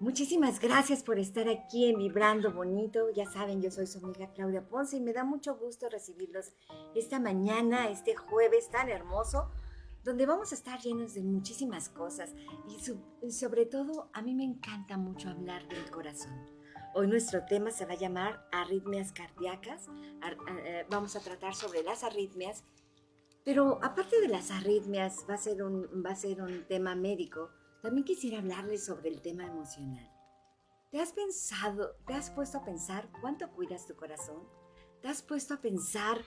Muchísimas gracias por estar aquí en Vibrando Bonito. Ya saben, yo soy su amiga Claudia Ponce y me da mucho gusto recibirlos esta mañana, este jueves tan hermoso, donde vamos a estar llenos de muchísimas cosas y, sobre todo a mí me encanta mucho hablar del corazón. Hoy nuestro tema se va a llamar arritmias cardíacas. Eh, vamos a tratar sobre las arritmias, pero aparte de las arritmias, va a ser un, va a ser un tema médico también quisiera hablarles sobre el tema emocional. ¿Te has pensado, te has puesto a pensar cuánto cuidas tu corazón? ¿Te has puesto a pensar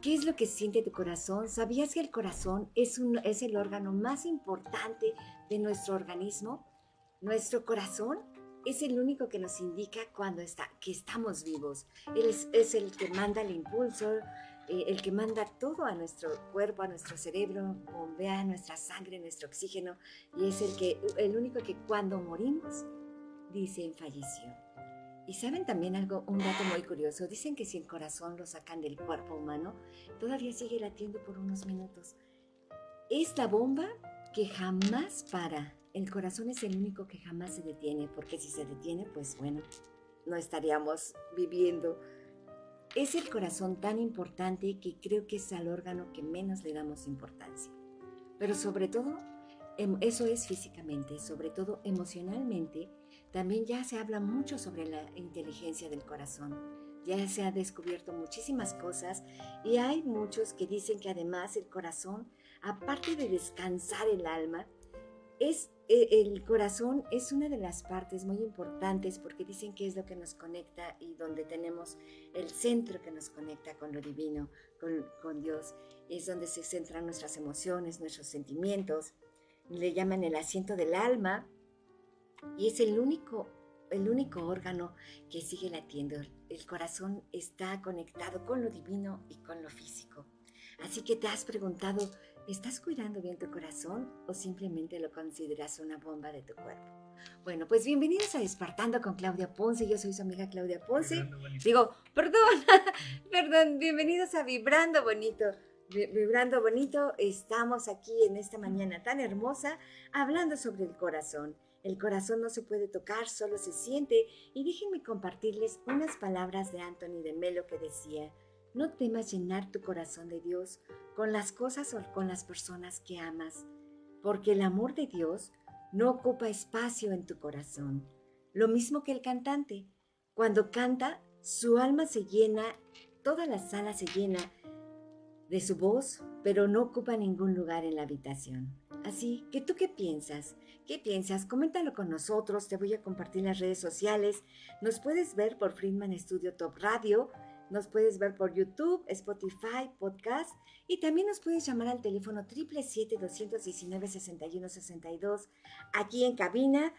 qué es lo que siente tu corazón? ¿Sabías que el corazón es, un, es el órgano más importante de nuestro organismo? Nuestro corazón es el único que nos indica cuando está, que estamos vivos. Él es, es el que manda el impulso, eh, el que manda todo a nuestro cuerpo, a nuestro cerebro, bombea nuestra sangre, nuestro oxígeno, y es el, que, el único que cuando morimos, dicen falleció. Y saben también algo, un dato muy curioso, dicen que si el corazón lo sacan del cuerpo humano, todavía sigue latiendo por unos minutos. Es la bomba que jamás para. El corazón es el único que jamás se detiene, porque si se detiene, pues bueno, no estaríamos viviendo es el corazón tan importante que creo que es al órgano que menos le damos importancia. Pero sobre todo, em, eso es físicamente, sobre todo emocionalmente, también ya se habla mucho sobre la inteligencia del corazón. Ya se ha descubierto muchísimas cosas y hay muchos que dicen que además el corazón, aparte de descansar el alma, es el corazón es una de las partes muy importantes porque dicen que es lo que nos conecta y donde tenemos el centro que nos conecta con lo divino, con, con Dios. Es donde se centran nuestras emociones, nuestros sentimientos. Le llaman el asiento del alma y es el único, el único órgano que sigue latiendo. El corazón está conectado con lo divino y con lo físico. Así que te has preguntado, ¿Estás cuidando bien tu corazón o simplemente lo consideras una bomba de tu cuerpo? Bueno, pues bienvenidos a Despertando con Claudia Ponce. Yo soy su amiga Claudia Ponce. Digo, perdón, perdón, bienvenidos a Vibrando Bonito. Vibrando Bonito, estamos aquí en esta mañana tan hermosa hablando sobre el corazón. El corazón no se puede tocar, solo se siente. Y déjenme compartirles unas palabras de Anthony de Melo que decía, no temas llenar tu corazón de Dios con las cosas o con las personas que amas, porque el amor de Dios no ocupa espacio en tu corazón. Lo mismo que el cantante. Cuando canta, su alma se llena, toda la sala se llena de su voz, pero no ocupa ningún lugar en la habitación. Así que tú qué piensas? ¿Qué piensas? Coméntalo con nosotros, te voy a compartir las redes sociales. Nos puedes ver por Friedman Studio Top Radio nos puedes ver por YouTube, Spotify, podcast y también nos puedes llamar al teléfono 777-219-6162 aquí en cabina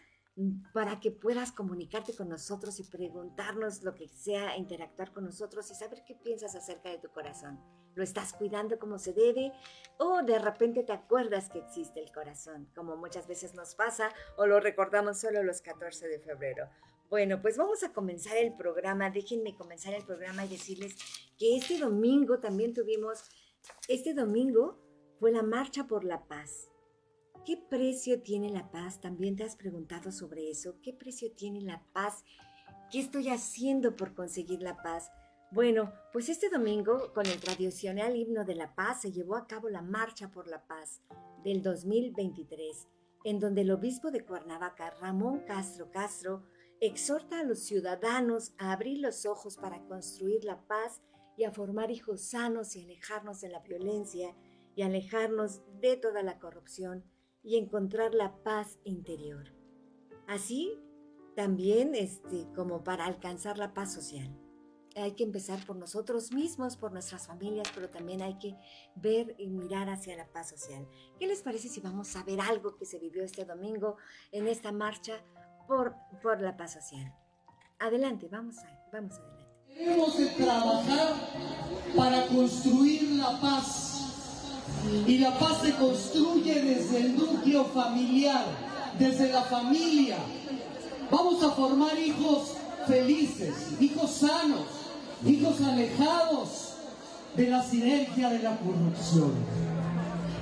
para que puedas comunicarte con nosotros y preguntarnos lo que sea, interactuar con nosotros y saber qué piensas acerca de tu corazón. ¿Lo estás cuidando como se debe? ¿O de repente te acuerdas que existe el corazón, como muchas veces nos pasa o lo recordamos solo los 14 de febrero? Bueno, pues vamos a comenzar el programa. Déjenme comenzar el programa y decirles que este domingo también tuvimos, este domingo fue la Marcha por la Paz. ¿Qué precio tiene la paz? También te has preguntado sobre eso. ¿Qué precio tiene la paz? ¿Qué estoy haciendo por conseguir la paz? Bueno, pues este domingo, con el tradicional himno de la paz, se llevó a cabo la Marcha por la Paz del 2023, en donde el obispo de Cuernavaca, Ramón Castro Castro, exhorta a los ciudadanos a abrir los ojos para construir la paz y a formar hijos sanos y alejarnos de la violencia y alejarnos de toda la corrupción y encontrar la paz interior. Así también este, como para alcanzar la paz social. Hay que empezar por nosotros mismos, por nuestras familias, pero también hay que ver y mirar hacia la paz social. ¿Qué les parece si vamos a ver algo que se vivió este domingo en esta marcha por, por la paz social. Adelante, vamos, a, vamos adelante. Debemos de trabajar para construir la paz. Y la paz se construye desde el núcleo familiar, desde la familia. Vamos a formar hijos felices, hijos sanos, hijos alejados de la sinergia de la corrupción.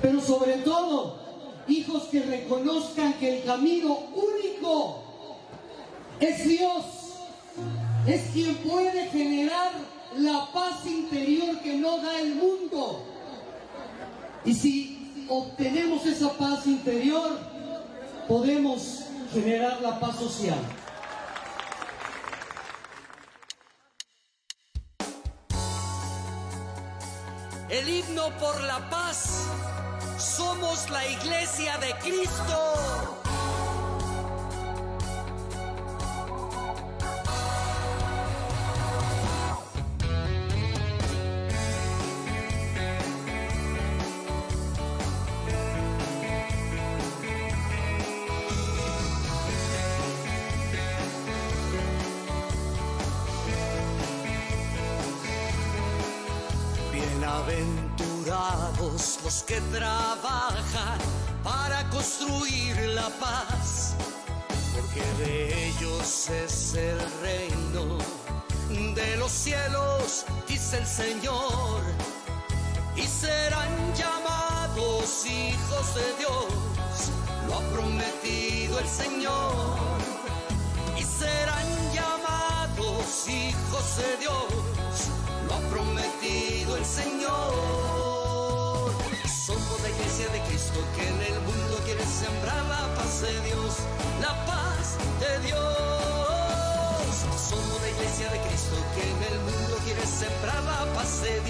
Pero sobre todo, hijos que reconozcan que el camino único es Dios, es quien puede generar la paz interior que no da el mundo. Y si obtenemos esa paz interior, podemos generar la paz social. El himno por la paz. Somos la iglesia de Cristo.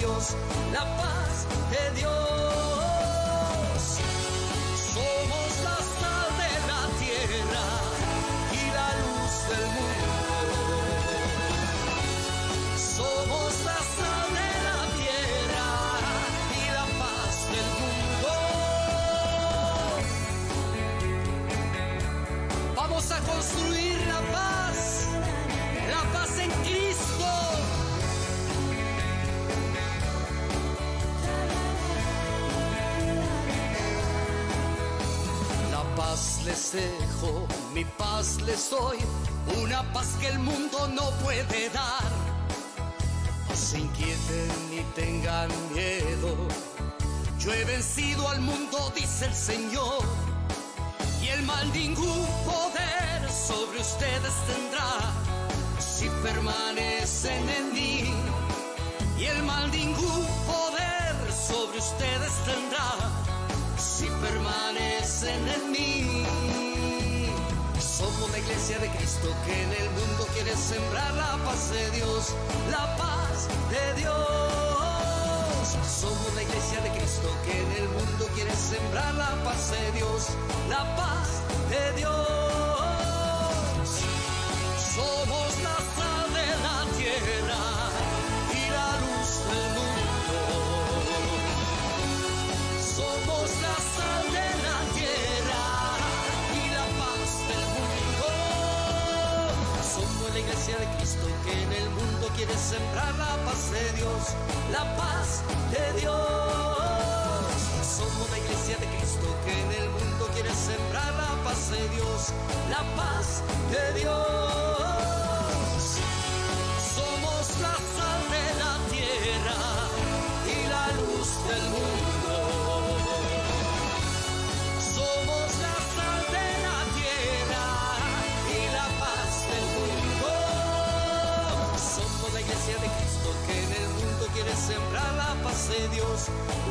Dios, la paz les dejo, mi paz les doy, una paz que el mundo no puede dar. No se inquieten ni tengan miedo. Yo he vencido al mundo, dice el Señor. Y el mal ningún poder sobre ustedes tendrá si permanecen en mí. Y el mal ningún poder sobre ustedes tendrá si permanecen en mí. Somos la iglesia de Cristo que en el mundo quiere sembrar la paz de Dios, la paz de Dios. Somos la iglesia de Cristo que en el mundo quiere sembrar la paz de Dios, la paz de Dios. Quiere sembrar la paz de Dios, la paz de Dios. Somos la iglesia de Cristo que en el mundo quiere sembrar la paz de Dios, la paz de Dios.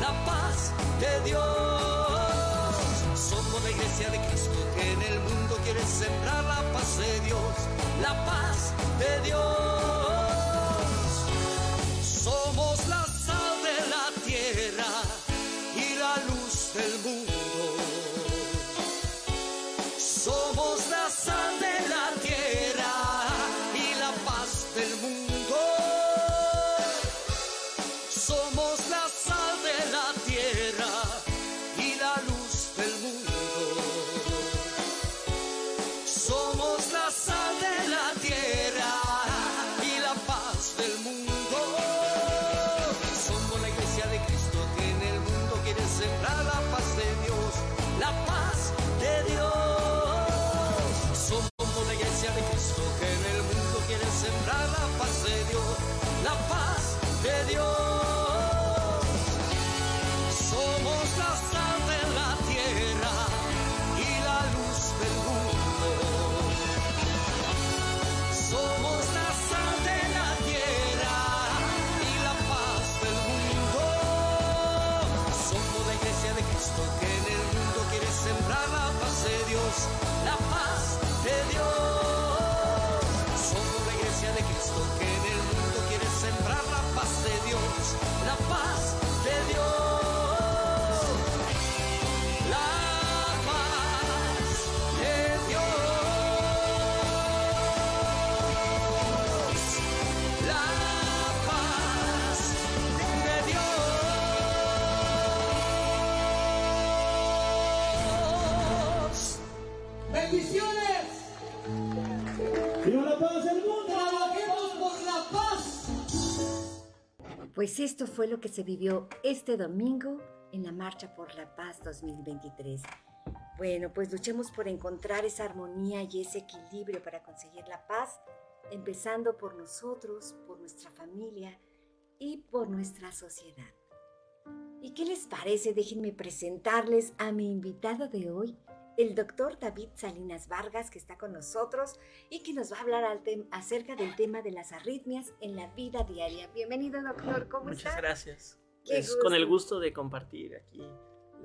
La paz de Dios. Somos la iglesia de Cristo que en el mundo quiere sembrar la paz de Dios, la paz de Dios. la paz de Dios. Dios, la paz. Pues esto fue lo que se vivió este domingo en la Marcha por la Paz 2023. Bueno, pues luchemos por encontrar esa armonía y ese equilibrio para conseguir la paz, empezando por nosotros, por nuestra familia y por nuestra sociedad. ¿Y qué les parece? Déjenme presentarles a mi invitado de hoy, el doctor David Salinas Vargas, que está con nosotros y que nos va a hablar acerca del tema de las arritmias en la vida diaria. Bienvenido, doctor. ¿Cómo está? Muchas gracias. Es con el gusto de compartir aquí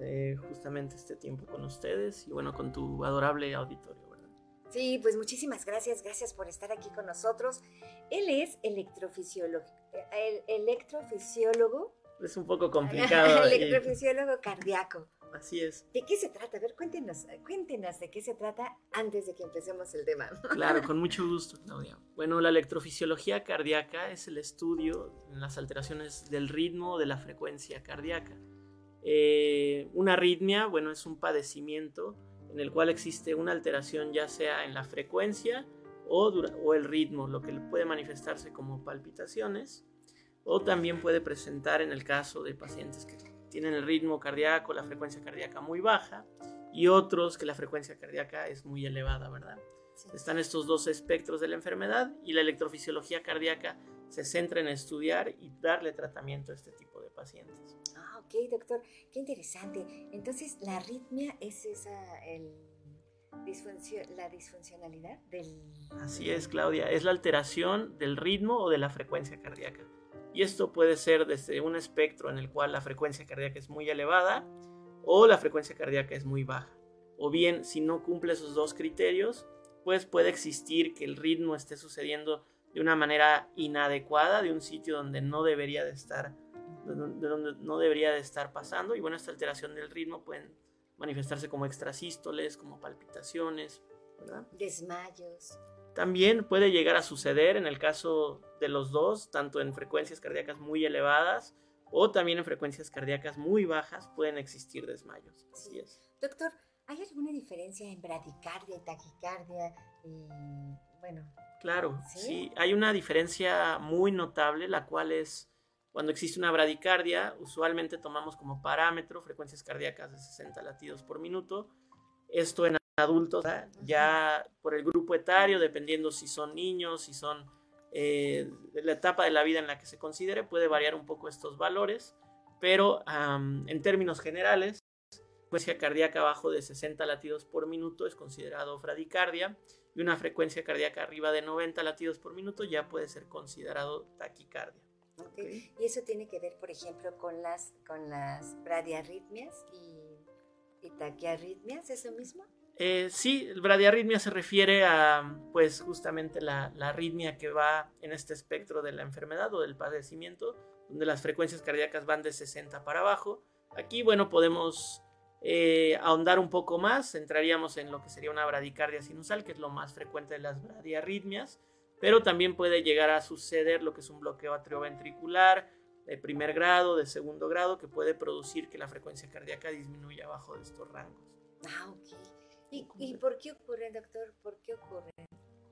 eh, justamente este tiempo con ustedes y bueno, con tu adorable auditorio. ¿verdad? Sí, pues muchísimas gracias, gracias por estar aquí con nosotros. Él es electrofisiólogo, el electrofisiólogo. Es un poco complicado. electrofisiólogo cardíaco. Así es. ¿De qué se trata? A ver, cuéntenos, cuéntenos de qué se trata antes de que empecemos el tema. Claro, con mucho gusto, Claudia. Bueno, la electrofisiología cardíaca es el estudio en las alteraciones del ritmo de la frecuencia cardíaca. Eh, una arritmia, bueno, es un padecimiento en el cual existe una alteración ya sea en la frecuencia o, o el ritmo, lo que puede manifestarse como palpitaciones o también puede presentar en el caso de pacientes que tienen el ritmo cardíaco, la frecuencia cardíaca muy baja y otros que la frecuencia cardíaca es muy elevada, ¿verdad? Están estos dos espectros de la enfermedad y la electrofisiología cardíaca se centra en estudiar y darle tratamiento a este tipo de pacientes. Ah, ok, doctor, qué interesante. Entonces, la arritmia es esa, el la disfuncionalidad del... Así es, Claudia, es la alteración del ritmo o de la frecuencia cardíaca. Y esto puede ser desde un espectro en el cual la frecuencia cardíaca es muy elevada o la frecuencia cardíaca es muy baja. O bien, si no cumple esos dos criterios, pues puede existir que el ritmo esté sucediendo de una manera inadecuada, de un sitio donde no debería de estar, de donde no debería de estar pasando. Y bueno, esta alteración del ritmo puede manifestarse como extrasístoles, como palpitaciones. Desmayos. También puede llegar a suceder en el caso de los dos, tanto en frecuencias cardíacas muy elevadas o también en frecuencias cardíacas muy bajas pueden existir desmayos. Así es. Doctor, ¿hay alguna diferencia en bradicardia y taquicardia? bueno. Claro, ¿sí? hay una diferencia muy notable, la cual es cuando existe una bradicardia, usualmente tomamos como parámetro frecuencias cardíacas de 60 latidos por minuto. Esto en adultos, ya por el grupo etario, dependiendo si son niños, si son eh, la etapa de la vida en la que se considere, puede variar un poco estos valores, pero en términos generales, frecuencia cardíaca abajo de 60 latidos por minuto es considerado fradicardia y una frecuencia cardíaca arriba de 90 latidos por minuto ya puede ser considerado taquicardia. Y eso tiene que ver, por ejemplo, con las, con las bradiarritmias y, y taquiarritmias, ¿es lo mismo? Eh, sí, bradiarritmia se refiere a, pues, justamente la, arritmia que va en este espectro de la enfermedad o del padecimiento, donde las frecuencias cardíacas van de 60 para abajo. Aquí, bueno, podemos eh, ahondar un poco más, entraríamos en lo que sería una bradicardia sinusal, que es lo más frecuente de las bradiarritmias, pero también puede llegar a suceder lo que es un bloqueo atrioventricular de primer grado, de segundo grado, que puede producir que la frecuencia cardíaca disminuya abajo de estos rangos. Ah, ok. ¿Y, por qué ocurre, doctor? ¿Por qué ocurre?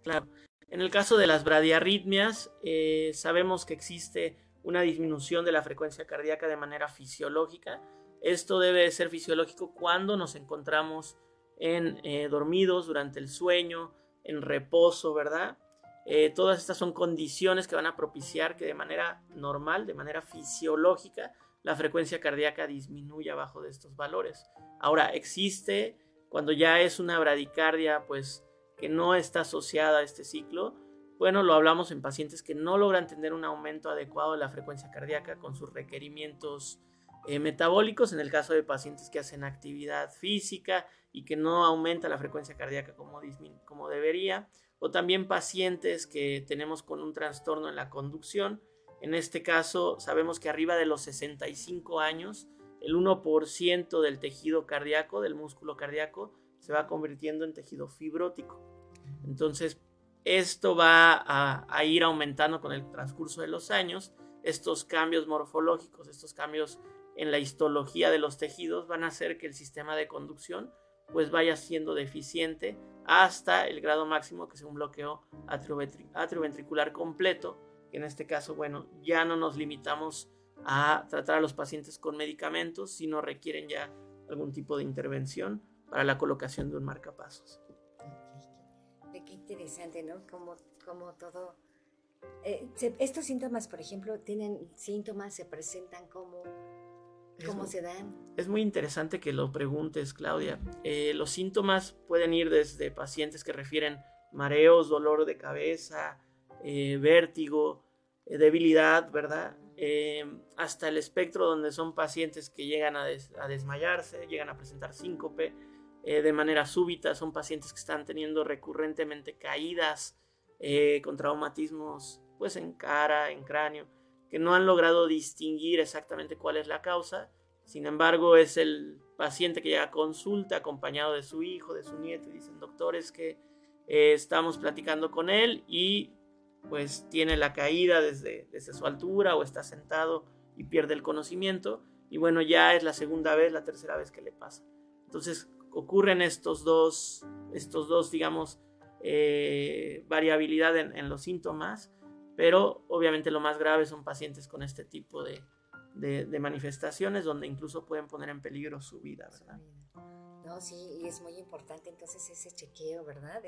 Claro. En el caso de las bradiarritmias, eh, sabemos que existe una disminución de la frecuencia cardíaca de manera fisiológica. Esto debe ser fisiológico cuando nos encontramos en eh, dormidos durante el sueño, en reposo, ¿verdad? Eh, todas estas son condiciones que van a propiciar que de manera normal, de manera fisiológica, la frecuencia cardíaca disminuya bajo de estos valores. Ahora, existe cuando ya es una bradicardia, pues que no está asociada a este ciclo, bueno, lo hablamos en pacientes que no logran tener un aumento adecuado de la frecuencia cardíaca con sus requerimientos eh, metabólicos, en el caso de pacientes que hacen actividad física, y que no aumenta la frecuencia cardíaca como, como debería, o también pacientes que tenemos con un trastorno en la conducción. En este caso, sabemos que arriba de los 65 años, el 1% del tejido cardíaco, del músculo cardíaco, se va convirtiendo en tejido fibrótico. Entonces, esto va a, a, ir aumentando con el transcurso de los años. Estos cambios morfológicos, estos cambios en la histología de los tejidos van a hacer que el sistema de conducción pues vaya siendo deficiente hasta el grado máximo que es un bloqueo atrioventricular completo, en este caso, bueno, ya no nos limitamos a tratar a los pacientes con medicamentos, sino requieren ya algún tipo de intervención para la colocación de un marcapasos. Qué interesante, ¿no? Como, como todo... Eh, estos síntomas, por ejemplo, tienen síntomas, se presentan como ¿Cómo se dan? Es muy interesante que lo preguntes, Claudia. Eh, los síntomas pueden ir desde pacientes que refieren mareos, dolor de cabeza, eh, vértigo, debilidad, ¿verdad? Hasta el espectro donde son pacientes que llegan a, desmayarse, llegan a presentar síncope de manera súbita, son pacientes que están teniendo recurrentemente caídas con traumatismos pues en cara, en cráneo que no han logrado distinguir exactamente cuál es la causa. Sin embargo, es el paciente que llega a consulta acompañado de su hijo, de su nieto, y dicen, doctores, que eh, estamos platicando con él y pues tiene la caída desde, desde su altura o está sentado y pierde el conocimiento. Y bueno, ya es la segunda vez, la tercera vez que le pasa. Entonces ocurren estos dos, estos dos digamos, eh, variabilidad en, los síntomas pero obviamente lo más grave son pacientes con este tipo de, manifestaciones donde incluso pueden poner en peligro su vida, ¿verdad? No, sí, y es muy importante entonces ese chequeo, ¿verdad?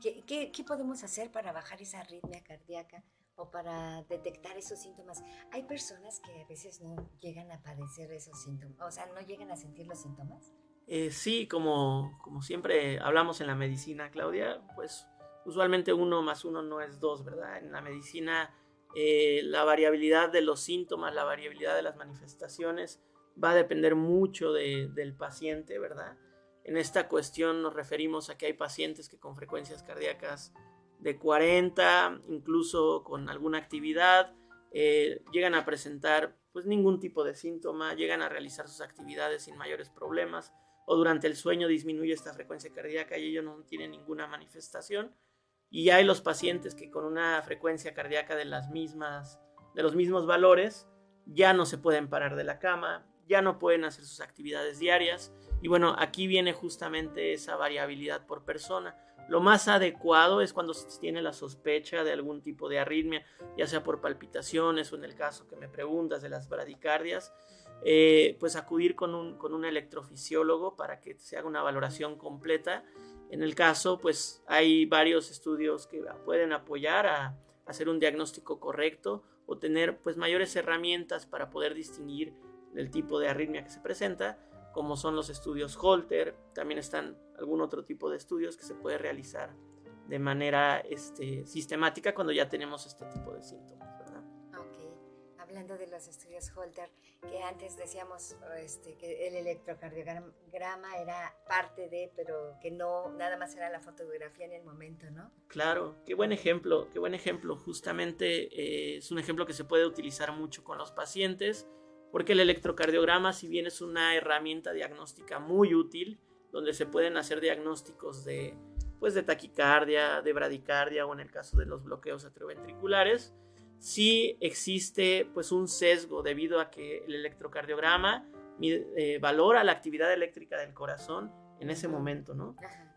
¿Qué, qué, podemos hacer para bajar esa arritmia cardíaca o para detectar esos síntomas? Hay personas que a veces no llegan a padecer esos síntomas, o sea, no llegan a sentir los síntomas. Eh, sí, como, como siempre hablamos en la medicina, Claudia, pues usualmente uno más uno no es dos, ¿verdad? En la medicina eh, la variabilidad de los síntomas, la variabilidad de las manifestaciones va a depender mucho del paciente, ¿verdad? En esta cuestión nos referimos a que hay pacientes que con frecuencias cardíacas de 40, incluso con alguna actividad, eh, llegan a presentar pues ningún tipo de síntoma, llegan a realizar sus actividades sin mayores problemas, o durante el sueño disminuye esta frecuencia cardíaca y ellos no tienen ninguna manifestación. Y hay los pacientes que con una frecuencia cardíaca de las mismas de los mismos valores ya no se pueden parar de la cama, ya no pueden hacer sus actividades diarias y bueno, aquí viene justamente esa variabilidad por persona. Lo más adecuado es cuando se tiene la sospecha de algún tipo de arritmia, ya sea por palpitaciones o en el caso que me preguntas de las bradicardias, eh, pues acudir con un, con un electrofisiólogo para que se haga una valoración completa en el caso, pues hay varios estudios que pueden apoyar a hacer un diagnóstico correcto o tener pues mayores herramientas para poder distinguir el tipo de arritmia que se presenta, como son los estudios Holter, también están algún otro tipo de estudios que se puede realizar de manera este, sistemática cuando ya tenemos este tipo de síntomas hablando de los estudios Holter, que antes decíamos este, que el electrocardiograma era parte de, pero que no, nada más era la fotografía en el momento, ¿no? Claro, qué buen ejemplo, qué buen ejemplo. Justamente eh, es un ejemplo que se puede utilizar mucho con los pacientes, porque el electrocardiograma, si bien es una herramienta diagnóstica muy útil, donde se pueden hacer diagnósticos de, pues, de taquicardia, de bradicardia o en el caso de los bloqueos atrioventriculares, sí existe pues un sesgo debido a que el electrocardiograma eh, valora la actividad eléctrica del corazón en ese momento, ¿no?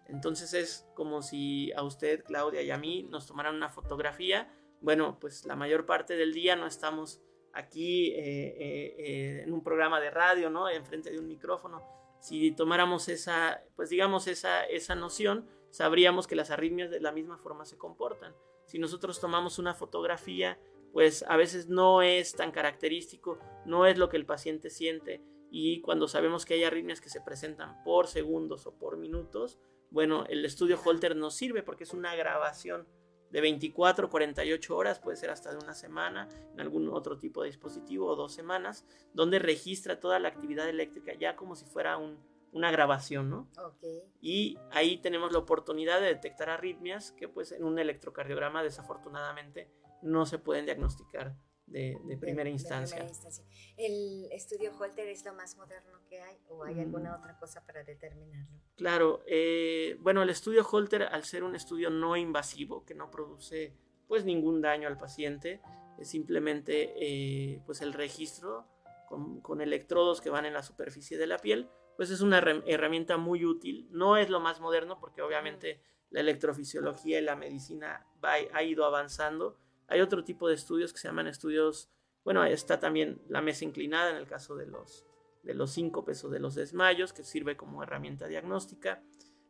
Entonces es como si a usted, Claudia, y a mí nos tomaran una fotografía. Bueno, pues la mayor parte del día no estamos aquí eh, eh, en un programa de radio, ¿no? Enfrente de un micrófono. Si tomáramos esa, pues digamos, esa, esa noción, sabríamos que las arritmias de la misma forma se comportan. Si nosotros tomamos una fotografía pues a veces no es tan característico, no es lo que el paciente siente y cuando sabemos que hay arritmias que se presentan por segundos o por minutos, bueno, el estudio Holter nos sirve porque es una grabación de 24, 48 horas, puede ser hasta de una semana, en algún otro tipo de dispositivo o dos semanas, donde registra toda la actividad eléctrica ya como si fuera un, una grabación, ¿no? Ok. Y ahí tenemos la oportunidad de detectar arritmias que pues en un electrocardiograma desafortunadamente no se pueden diagnosticar de, de primera de instancia. primera instancia. ¿El estudio Holter es lo más moderno que hay o hay alguna otra cosa para determinarlo? Claro, eh, bueno, el estudio Holter, al ser un estudio no invasivo, que no produce pues ningún daño al paciente, es simplemente eh, pues el registro con, con electrodos que van en la superficie de la piel, pues es una herram- herramienta muy útil. No es lo más moderno porque obviamente la electrofisiología y la medicina va- ha ido avanzando. Hay otro tipo de estudios que se llaman estudios, bueno, está también la mesa inclinada en el caso de los, de los síncopes o de los desmayos, que sirve como herramienta diagnóstica.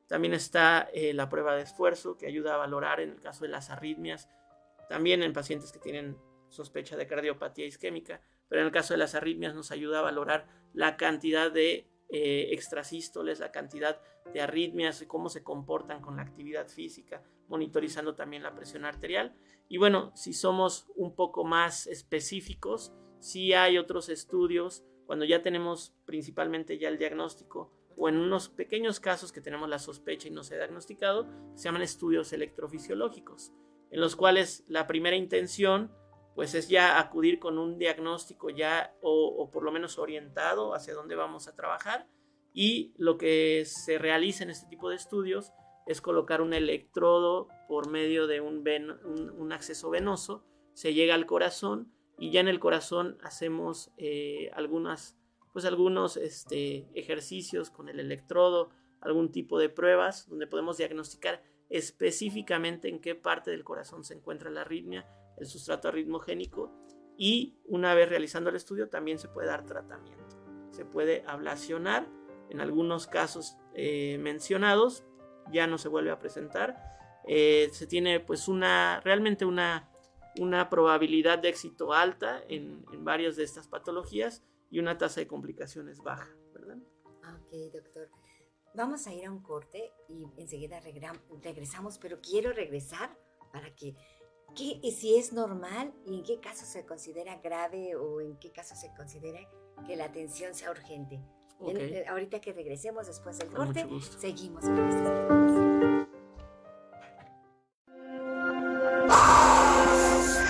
También está eh, la prueba de esfuerzo, que ayuda a valorar en el caso de las arritmias, también en pacientes que tienen sospecha de cardiopatía isquémica, pero en el caso de las arritmias nos ayuda a valorar la cantidad de eh, extrasístoles, la cantidad de arritmias cómo se comportan con la actividad física, monitorizando también la presión arterial. Y bueno, si somos un poco más específicos, sí hay otros estudios cuando ya tenemos principalmente ya el diagnóstico o en unos pequeños casos que tenemos la sospecha y no se ha diagnosticado, se llaman estudios electrofisiológicos, en los cuales la primera intención pues es ya acudir con un diagnóstico ya o, o por lo menos orientado hacia dónde vamos a trabajar y lo que se realiza en este tipo de estudios es colocar un electrodo por medio de un, un, acceso venoso, se llega al corazón y ya en el corazón hacemos eh, pues algunos este, ejercicios con el electrodo, algún tipo de pruebas donde podemos diagnosticar específicamente en qué parte del corazón se encuentra la arritmia, el sustrato arritmogénico y una vez realizando el estudio también se puede dar tratamiento. Se puede ablacionar, en algunos casos eh, mencionados ya no se vuelve a presentar. Eh, se tiene pues una, realmente una, una probabilidad de éxito alta en, en varias de estas patologías y una tasa de complicaciones baja, ¿verdad? Ok, doctor. Vamos a ir a un corte y enseguida regresamos, pero quiero regresar para que, ¿qué, y si es normal y en qué caso se considera grave o en qué caso se considera que la atención sea urgente. En- Ok. eh, ahorita que regresemos después del corte, seguimos con estas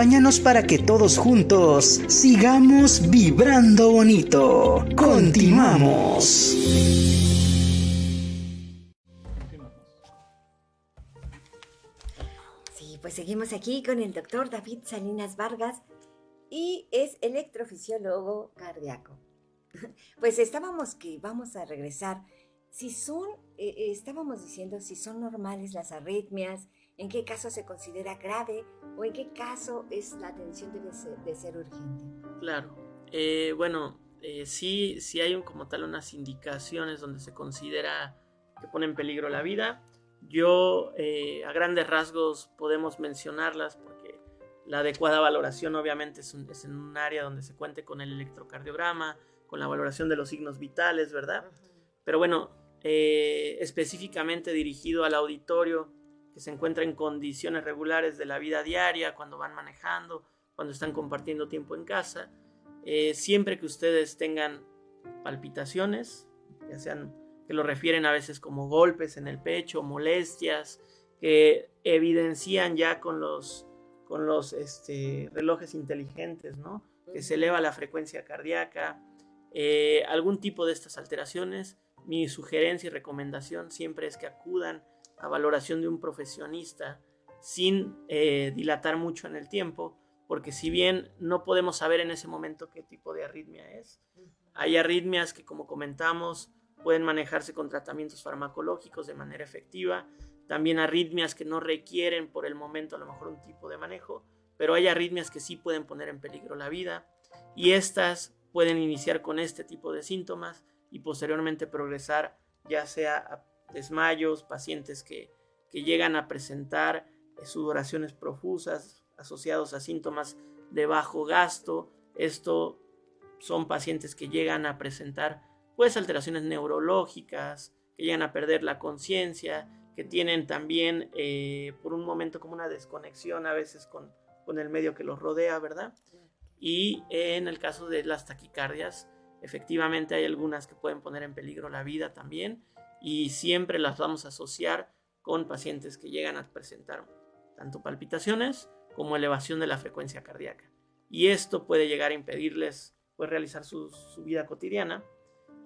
acompáñanos para que todos juntos sigamos vibrando bonito. Continuamos. Sí, pues seguimos aquí con el doctor David Salinas Vargas y es electrofisiólogo cardíaco. Pues estábamos que vamos a regresar. Si son, eh, eh, estábamos diciendo si son normales las arritmias, en qué caso se considera grave o en qué caso es la atención debe ser, de ser urgente. Claro. Eh, bueno, sí, sí hay un, como tal unas indicaciones donde se considera que pone en peligro la vida. Yo eh, a grandes rasgos podemos mencionarlas porque la adecuada valoración obviamente es, en un área donde se cuente con el electrocardiograma, con la valoración de los signos vitales, ¿verdad? Pero bueno, eh, específicamente dirigido al auditorio que se encuentra en condiciones regulares de la vida diaria, cuando van manejando, cuando están compartiendo tiempo en casa, eh, siempre que ustedes tengan palpitaciones, ya sean que lo refieren a veces como golpes en el pecho, molestias, que evidencian ya con los, con los este, relojes inteligentes, ¿no? Que se eleva la frecuencia cardíaca, eh, algún tipo de estas alteraciones. Mi sugerencia y recomendación siempre es que acudan a valoración de un profesionista sin eh, dilatar mucho en el tiempo, porque si bien no podemos saber en ese momento qué tipo de arritmia es, hay arritmias que como comentamos pueden manejarse con tratamientos farmacológicos de manera efectiva, también arritmias que no requieren por el momento a lo mejor un tipo de manejo, pero hay arritmias que sí pueden poner en peligro la vida y estas pueden iniciar con este tipo de síntomas y posteriormente progresar ya sea a desmayos, pacientes que, que llegan a presentar eh, sudoraciones profusas asociados a síntomas de bajo gasto. Esto son pacientes que llegan a presentar pues alteraciones neurológicas, que llegan a perder la conciencia, que tienen también eh, por un momento como una desconexión a veces con, con el medio que los rodea, ¿verdad? Y en el caso de las taquicardias, efectivamente hay algunas que pueden poner en peligro la vida también y siempre las vamos a asociar con pacientes que llegan a presentar tanto palpitaciones como elevación de la frecuencia cardíaca. Y esto puede llegar a impedirles pues, realizar su, vida cotidiana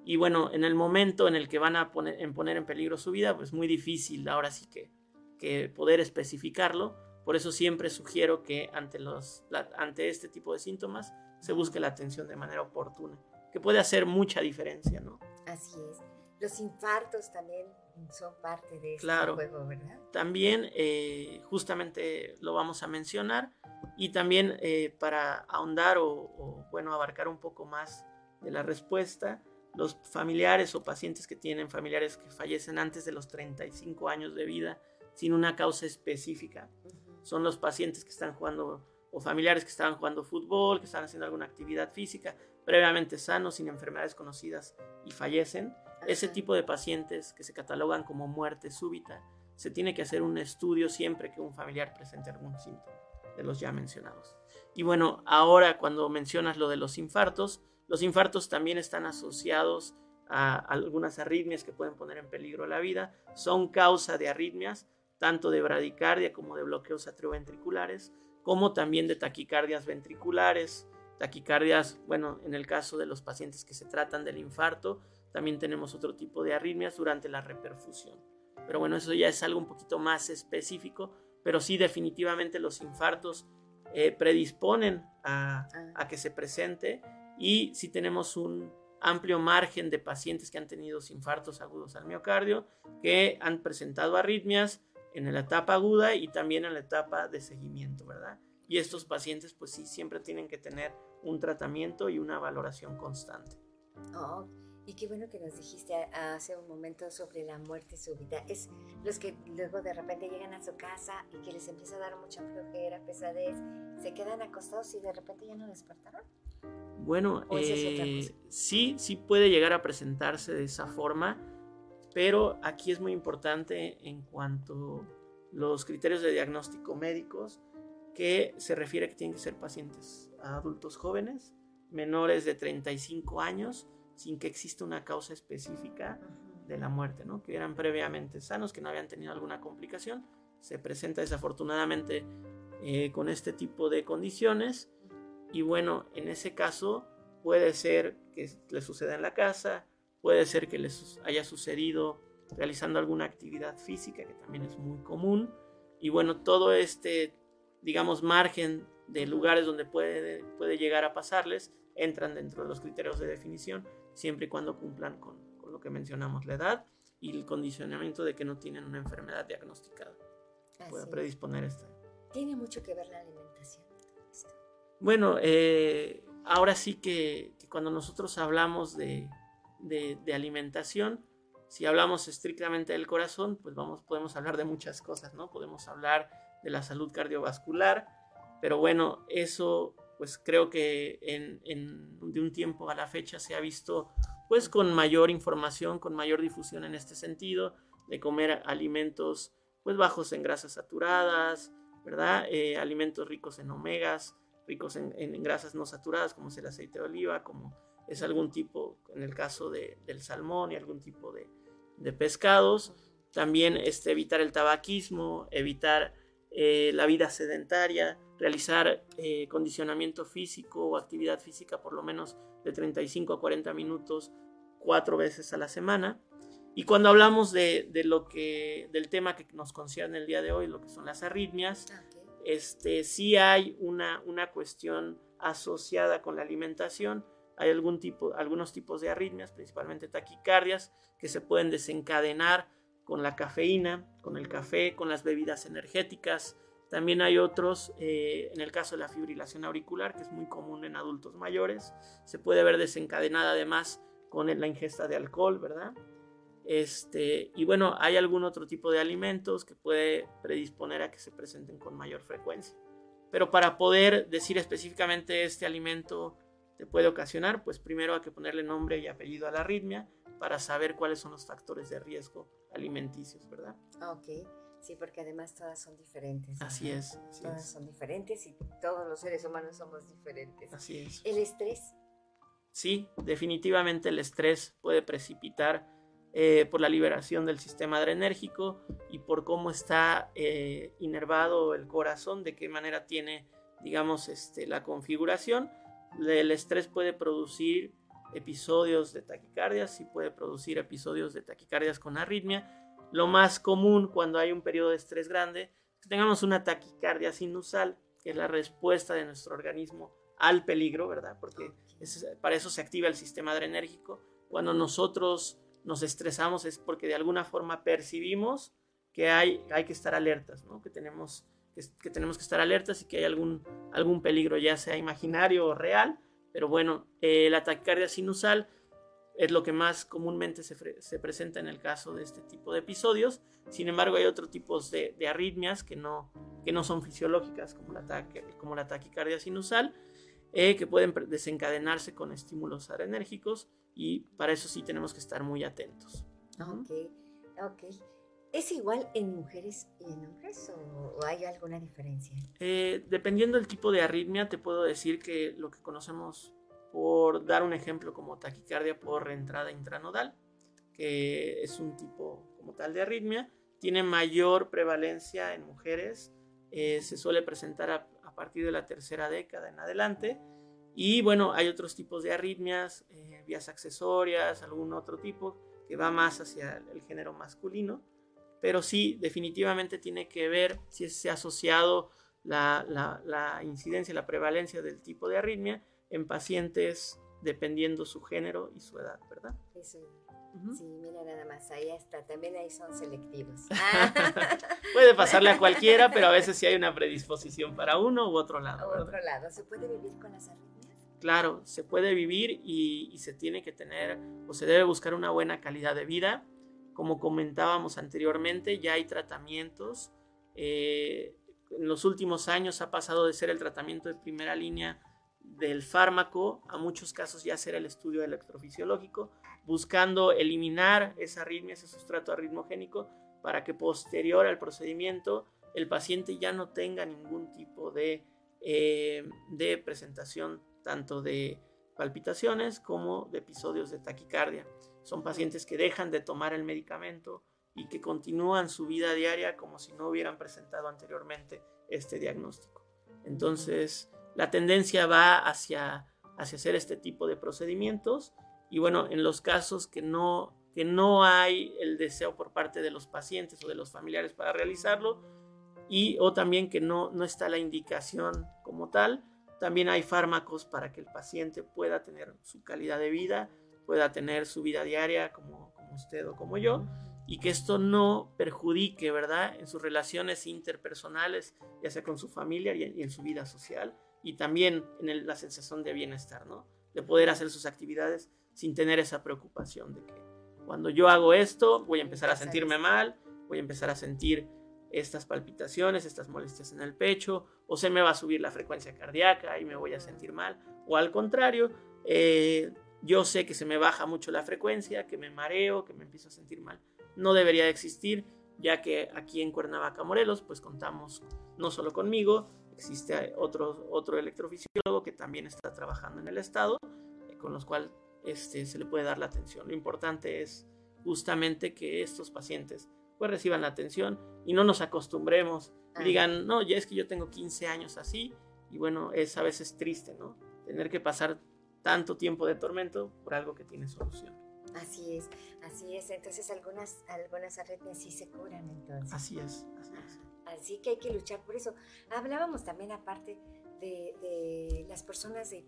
y bueno, en el momento en el que van a poner en, poner en peligro su vida, pues muy difícil ahora sí que, que poder especificarlo. Por eso siempre sugiero que ante, los, ante este tipo de síntomas se busque la atención de manera oportuna, que puede hacer mucha diferencia, ¿no? Así es. Los infartos también son parte de este juego, ¿verdad? También eh, justamente lo vamos a mencionar y también eh, para ahondar o, o, bueno, abarcar un poco más de la respuesta, los familiares o pacientes que tienen familiares que fallecen antes de los 35 años de vida sin una causa específica. Son los pacientes que están jugando o familiares que estaban jugando fútbol, que están haciendo alguna actividad física, previamente sanos, sin enfermedades conocidas y fallecen. Ese tipo de pacientes que se catalogan como muerte súbita, se tiene que hacer un estudio siempre que un familiar presente algún síntoma de los ya mencionados. Y bueno, ahora cuando mencionas lo de los infartos, los infartos también están asociados a algunas arritmias que pueden poner en peligro la vida. Son causa de arritmias, tanto de bradicardia como de bloqueos atrioventriculares, como también de taquicardias ventriculares, taquicardias, bueno, en el caso de los pacientes que se tratan del infarto, también tenemos otro tipo de arritmias durante la reperfusión. Pero bueno, eso ya es algo un poquito más específico, pero sí definitivamente los infartos eh, predisponen a, ah. a que se presente y si tenemos un amplio margen de pacientes que han tenido infartos agudos al miocardio, que han presentado arritmias en la etapa aguda y también en la etapa de seguimiento, ¿verdad? Y estos pacientes pues sí siempre tienen que tener un tratamiento y una valoración constante. Oh, y qué bueno que nos dijiste hace un momento sobre la muerte súbita. Es los que luego de repente llegan a su casa y que les empieza a dar mucha flojera, pesadez, se quedan acostados y de repente ya no despertaron. Bueno, eh, sí, sí puede llegar a presentarse de esa forma, pero aquí es muy importante en cuanto los criterios de diagnóstico médicos, que se refiere que tienen que ser pacientes adultos jóvenes, menores de 35 años, sin que exista una causa específica de la muerte, ¿no? que eran previamente sanos, que no habían tenido alguna complicación. Se presenta desafortunadamente eh, con este tipo de condiciones. Y bueno, en ese caso puede ser que le suceda en la casa, puede ser que les haya sucedido realizando alguna actividad física, que también es muy común, y bueno, todo este, digamos, margen de lugares donde puede, puede llegar a pasarles entran dentro de los criterios de definición, siempre y cuando cumplan con, con lo que mencionamos, la edad y el condicionamiento de que no tienen una enfermedad diagnosticada. Puede predisponer esta. Tiene mucho que ver la alimentación. Bueno, eh, ahora sí que, cuando nosotros hablamos de, de, alimentación, si hablamos estrictamente del corazón, pues vamos, podemos hablar de muchas cosas, ¿no? Podemos hablar de la salud cardiovascular, pero bueno, eso pues creo que de un tiempo a la fecha se ha visto pues con mayor información, con mayor difusión en este sentido, de comer alimentos pues bajos en grasas saturadas, ¿verdad? Eh, alimentos ricos en omegas, ricos en, grasas no saturadas, como es el aceite de oliva, como es algún tipo, en el caso de, del salmón y algún tipo de, de pescados. También este, evitar el tabaquismo, evitar eh, la vida sedentaria, realizar eh, condicionamiento físico o actividad física por lo menos de 35 a 40 minutos cuatro veces a la semana. Y cuando hablamos de, de, lo que, del tema que nos concierne el día de hoy, lo que son las arritmias, este, sí hay una, una cuestión asociada con la alimentación. Hay algún tipo, algunos tipos de arritmias, principalmente taquicardias, que se pueden desencadenar con la cafeína, con el café, con las bebidas energéticas. También hay otros, eh, en el caso de la fibrilación auricular, que es muy común en adultos mayores, se puede ver desencadenada además con la ingesta de alcohol, ¿verdad? Este, y bueno, hay algún otro tipo de alimentos que puede predisponer a que se presenten con mayor frecuencia. Pero para poder decir específicamente este alimento te puede ocasionar, pues primero hay que ponerle nombre y apellido a la arritmia para saber cuáles son los factores de riesgo alimenticios, ¿verdad? Ok, sí, porque además todas son diferentes. Así es. todas son diferentes y todos los seres humanos somos diferentes. Así es. ¿El estrés? Sí, definitivamente el estrés puede precipitar eh, por la liberación del sistema adrenérgico y por cómo está eh, inervado el corazón, de qué manera tiene, digamos, este, la configuración. El estrés puede producir episodios de taquicardias y puede producir episodios de taquicardias con arritmia. Lo más común cuando hay un periodo de estrés grande es que tengamos una taquicardia sinusal, que es la respuesta de nuestro organismo al peligro, ¿verdad? Porque para eso se activa el sistema adrenérgico. Cuando nosotros nos estresamos es porque de alguna forma percibimos que hay, hay que estar alertas, ¿no? que, tenemos, que, tenemos que estar alertas y que hay algún, algún peligro, ya sea imaginario o real. Pero bueno, eh, la taquicardia sinusal es lo que más comúnmente se, se, presenta en el caso de este tipo de episodios. Sin embargo, hay otros tipos de, de arritmias que no, que no son fisiológicas, como la, como la taquicardia sinusal, eh, que pueden desencadenarse con estímulos adrenérgicos y para eso sí tenemos que estar muy atentos. Ok, ok. ¿Es igual en mujeres y en hombres o, hay alguna diferencia? Eh, dependiendo del tipo de arritmia, te puedo decir que lo que conocemos por dar un ejemplo como taquicardia por reentrada intranodal, que es un tipo como tal de arritmia, tiene mayor prevalencia en mujeres, eh, se suele presentar a, a, partir de la tercera década en adelante, y bueno, hay otros tipos de arritmias, eh, vías accesorias, algún otro tipo que va más hacia el género masculino, pero sí, definitivamente tiene que ver si se ha asociado la, la, la incidencia, la prevalencia del tipo de arritmia en pacientes dependiendo su género y su edad, ¿verdad? Eso. Sí, mira nada más, ahí está, también ahí son selectivos. puede pasarle a cualquiera, pero a veces sí hay una predisposición para uno u otro lado. O otro lado, ¿se puede vivir con las arritmias? Claro, se puede vivir y, se tiene que tener o se debe buscar una buena calidad de vida. Como comentábamos anteriormente, ya hay tratamientos. Eh, en los últimos años ha pasado de ser el tratamiento de primera línea del fármaco a muchos casos ya ser el estudio electrofisiológico, buscando eliminar esa arritmia, ese sustrato arritmogénico, para que posterior al procedimiento el paciente ya no tenga ningún tipo de, eh, de presentación tanto de palpitaciones como de episodios de taquicardia. Son pacientes que dejan de tomar el medicamento y que continúan su vida diaria como si no hubieran presentado anteriormente este diagnóstico. Entonces, la tendencia va hacia, hacia hacer este tipo de procedimientos y bueno, en los casos que no, que no hay el deseo por parte de los pacientes o de los familiares para realizarlo, y o también que no, no está la indicación como tal. También hay fármacos para que el paciente pueda tener su calidad de vida, pueda tener su vida diaria como, como usted o como yo, y que esto no perjudique, ¿verdad?, en sus relaciones interpersonales, ya sea con su familia y en, su vida social, y también en la sensación de bienestar, ¿no? De poder hacer sus actividades sin tener esa preocupación de que cuando yo hago esto voy a empezar a sentirme mal, voy a empezar a sentir estas palpitaciones, estas molestias en el pecho, o se me va a subir la frecuencia cardíaca y me voy a sentir mal, o al contrario, eh, yo sé que se me baja mucho la frecuencia, que me mareo, que me empiezo a sentir mal. No debería de existir, ya que aquí en Cuernavaca, Morelos, pues contamos no solo conmigo, existe otro, otro electrofisiólogo que también está trabajando en el estado, eh, con los cuales este, se le puede dar la atención. Lo importante es justamente que estos pacientes pues reciban la atención y no nos acostumbremos y digan, no, ya es que yo tengo 15 años así y bueno, es a veces triste, ¿no? Tener que pasar tanto tiempo de tormento por algo que tiene solución. Así es, así es. Entonces algunas, algunas arritmias sí se curan entonces. Así es, así es. Así que hay que luchar por eso. Hablábamos también aparte de, de las personas de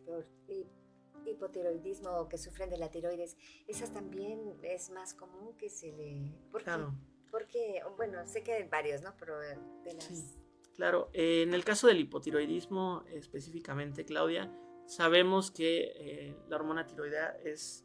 hipotiroidismo o que sufren de la tiroides. Esas también es más común que se le... ¿Por claro. Porque, bueno, sé que hay varios, ¿no? Pero de las... Sí, claro. Eh, en el caso del hipotiroidismo específicamente, Claudia, sabemos que eh, la hormona tiroidea es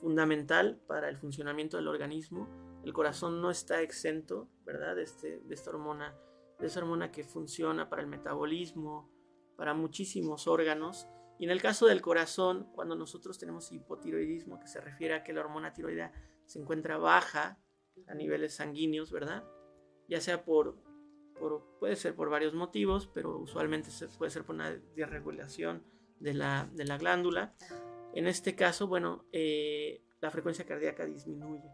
fundamental para el funcionamiento del organismo. El corazón no está exento, ¿verdad? Este, de esta hormona, de esa hormona que funciona para el metabolismo, para muchísimos órganos. Y en el caso del corazón, cuando nosotros tenemos hipotiroidismo, que se refiere a que la hormona tiroidea se encuentra baja a niveles sanguíneos, ¿verdad? Ya sea por, puede ser por varios motivos, pero usualmente puede ser por una desregulación de la, de la glándula. En este caso, bueno, eh, la frecuencia cardíaca disminuye.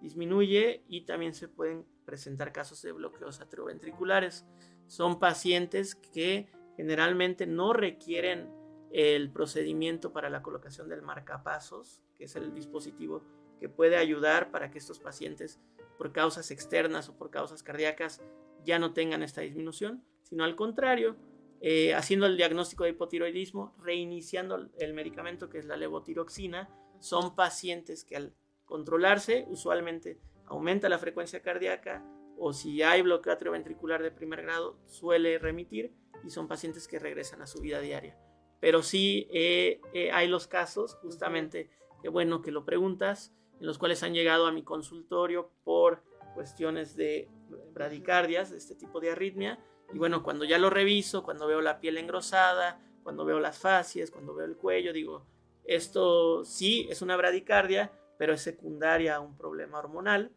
Disminuye y también se pueden presentar casos de bloqueos atrioventriculares. Son pacientes que generalmente no requieren el procedimiento para la colocación del marcapasos, que es el dispositivo que puede ayudar para que estos pacientes, por causas externas o por causas cardíacas, ya no tengan esta disminución, sino al contrario, eh, haciendo el diagnóstico de hipotiroidismo, reiniciando el medicamento que es la levotiroxina, son pacientes que al controlarse usualmente aumenta la frecuencia cardíaca o si hay bloqueo atrioventricular de primer grado suele remitir y son pacientes que regresan a su vida diaria. Pero sí eh, eh, hay los casos, justamente, que bueno que lo preguntas, en los cuales han llegado a mi consultorio por cuestiones de bradicardias, de este tipo de arritmia. Y bueno, cuando ya lo reviso, cuando veo la piel engrosada, cuando veo las fascias, cuando veo el cuello, digo, esto sí es una bradicardia, pero es secundaria a un problema hormonal.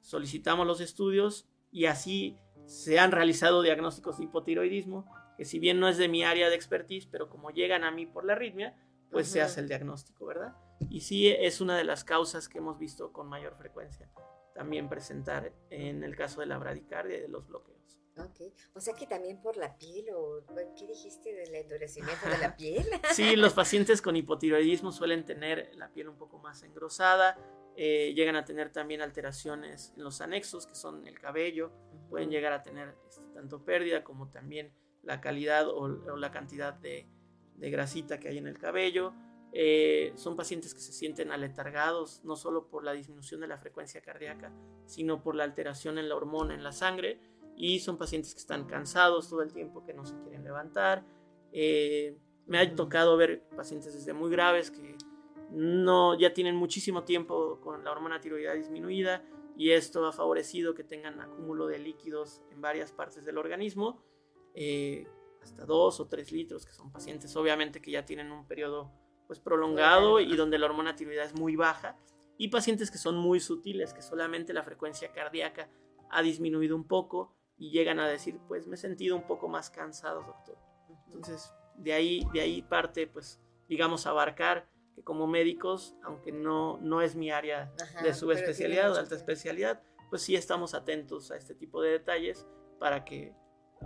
Solicitamos los estudios y así se han realizado diagnósticos de hipotiroidismo, que si bien no es de mi área de expertise, pero como llegan a mí por la arritmia, pues se hace el diagnóstico, ¿verdad? Y sí es una de las causas que hemos visto con mayor frecuencia también presentar en el caso de la bradicardia y de los bloqueos. Ok, o sea que también por la piel o ¿qué dijiste del endurecimiento de la piel? sí, los pacientes con hipotiroidismo suelen tener la piel un poco más engrosada, eh, llegan a tener también alteraciones en los anexos, que son el cabello, pueden llegar a tener este, tanto pérdida como también la calidad o, la cantidad de, de grasita que hay en el cabello. Eh, son pacientes que se sienten aletargados no solo por la disminución de la frecuencia cardíaca, sino por la alteración en la hormona en la sangre y son pacientes que están cansados todo el tiempo, que no se quieren levantar. Eh, me ha tocado ver pacientes desde muy graves que no ya tienen muchísimo tiempo con la hormona tiroidea disminuida y esto ha favorecido que tengan acúmulo de líquidos en varias partes del organismo, eh, hasta dos o tres litros, que son pacientes obviamente que ya tienen un periodo pues prolongado y donde la hormona tiroidea es muy baja y pacientes que son muy sutiles, que solamente la frecuencia cardíaca ha disminuido un poco y llegan a decir, pues me he sentido un poco más cansado, doctor. Entonces, de ahí, de ahí parte, pues, digamos, abarcar que como médicos, aunque no, no es mi área de subespecialidad o de alta especialidad, pues sí estamos atentos a este tipo de detalles para que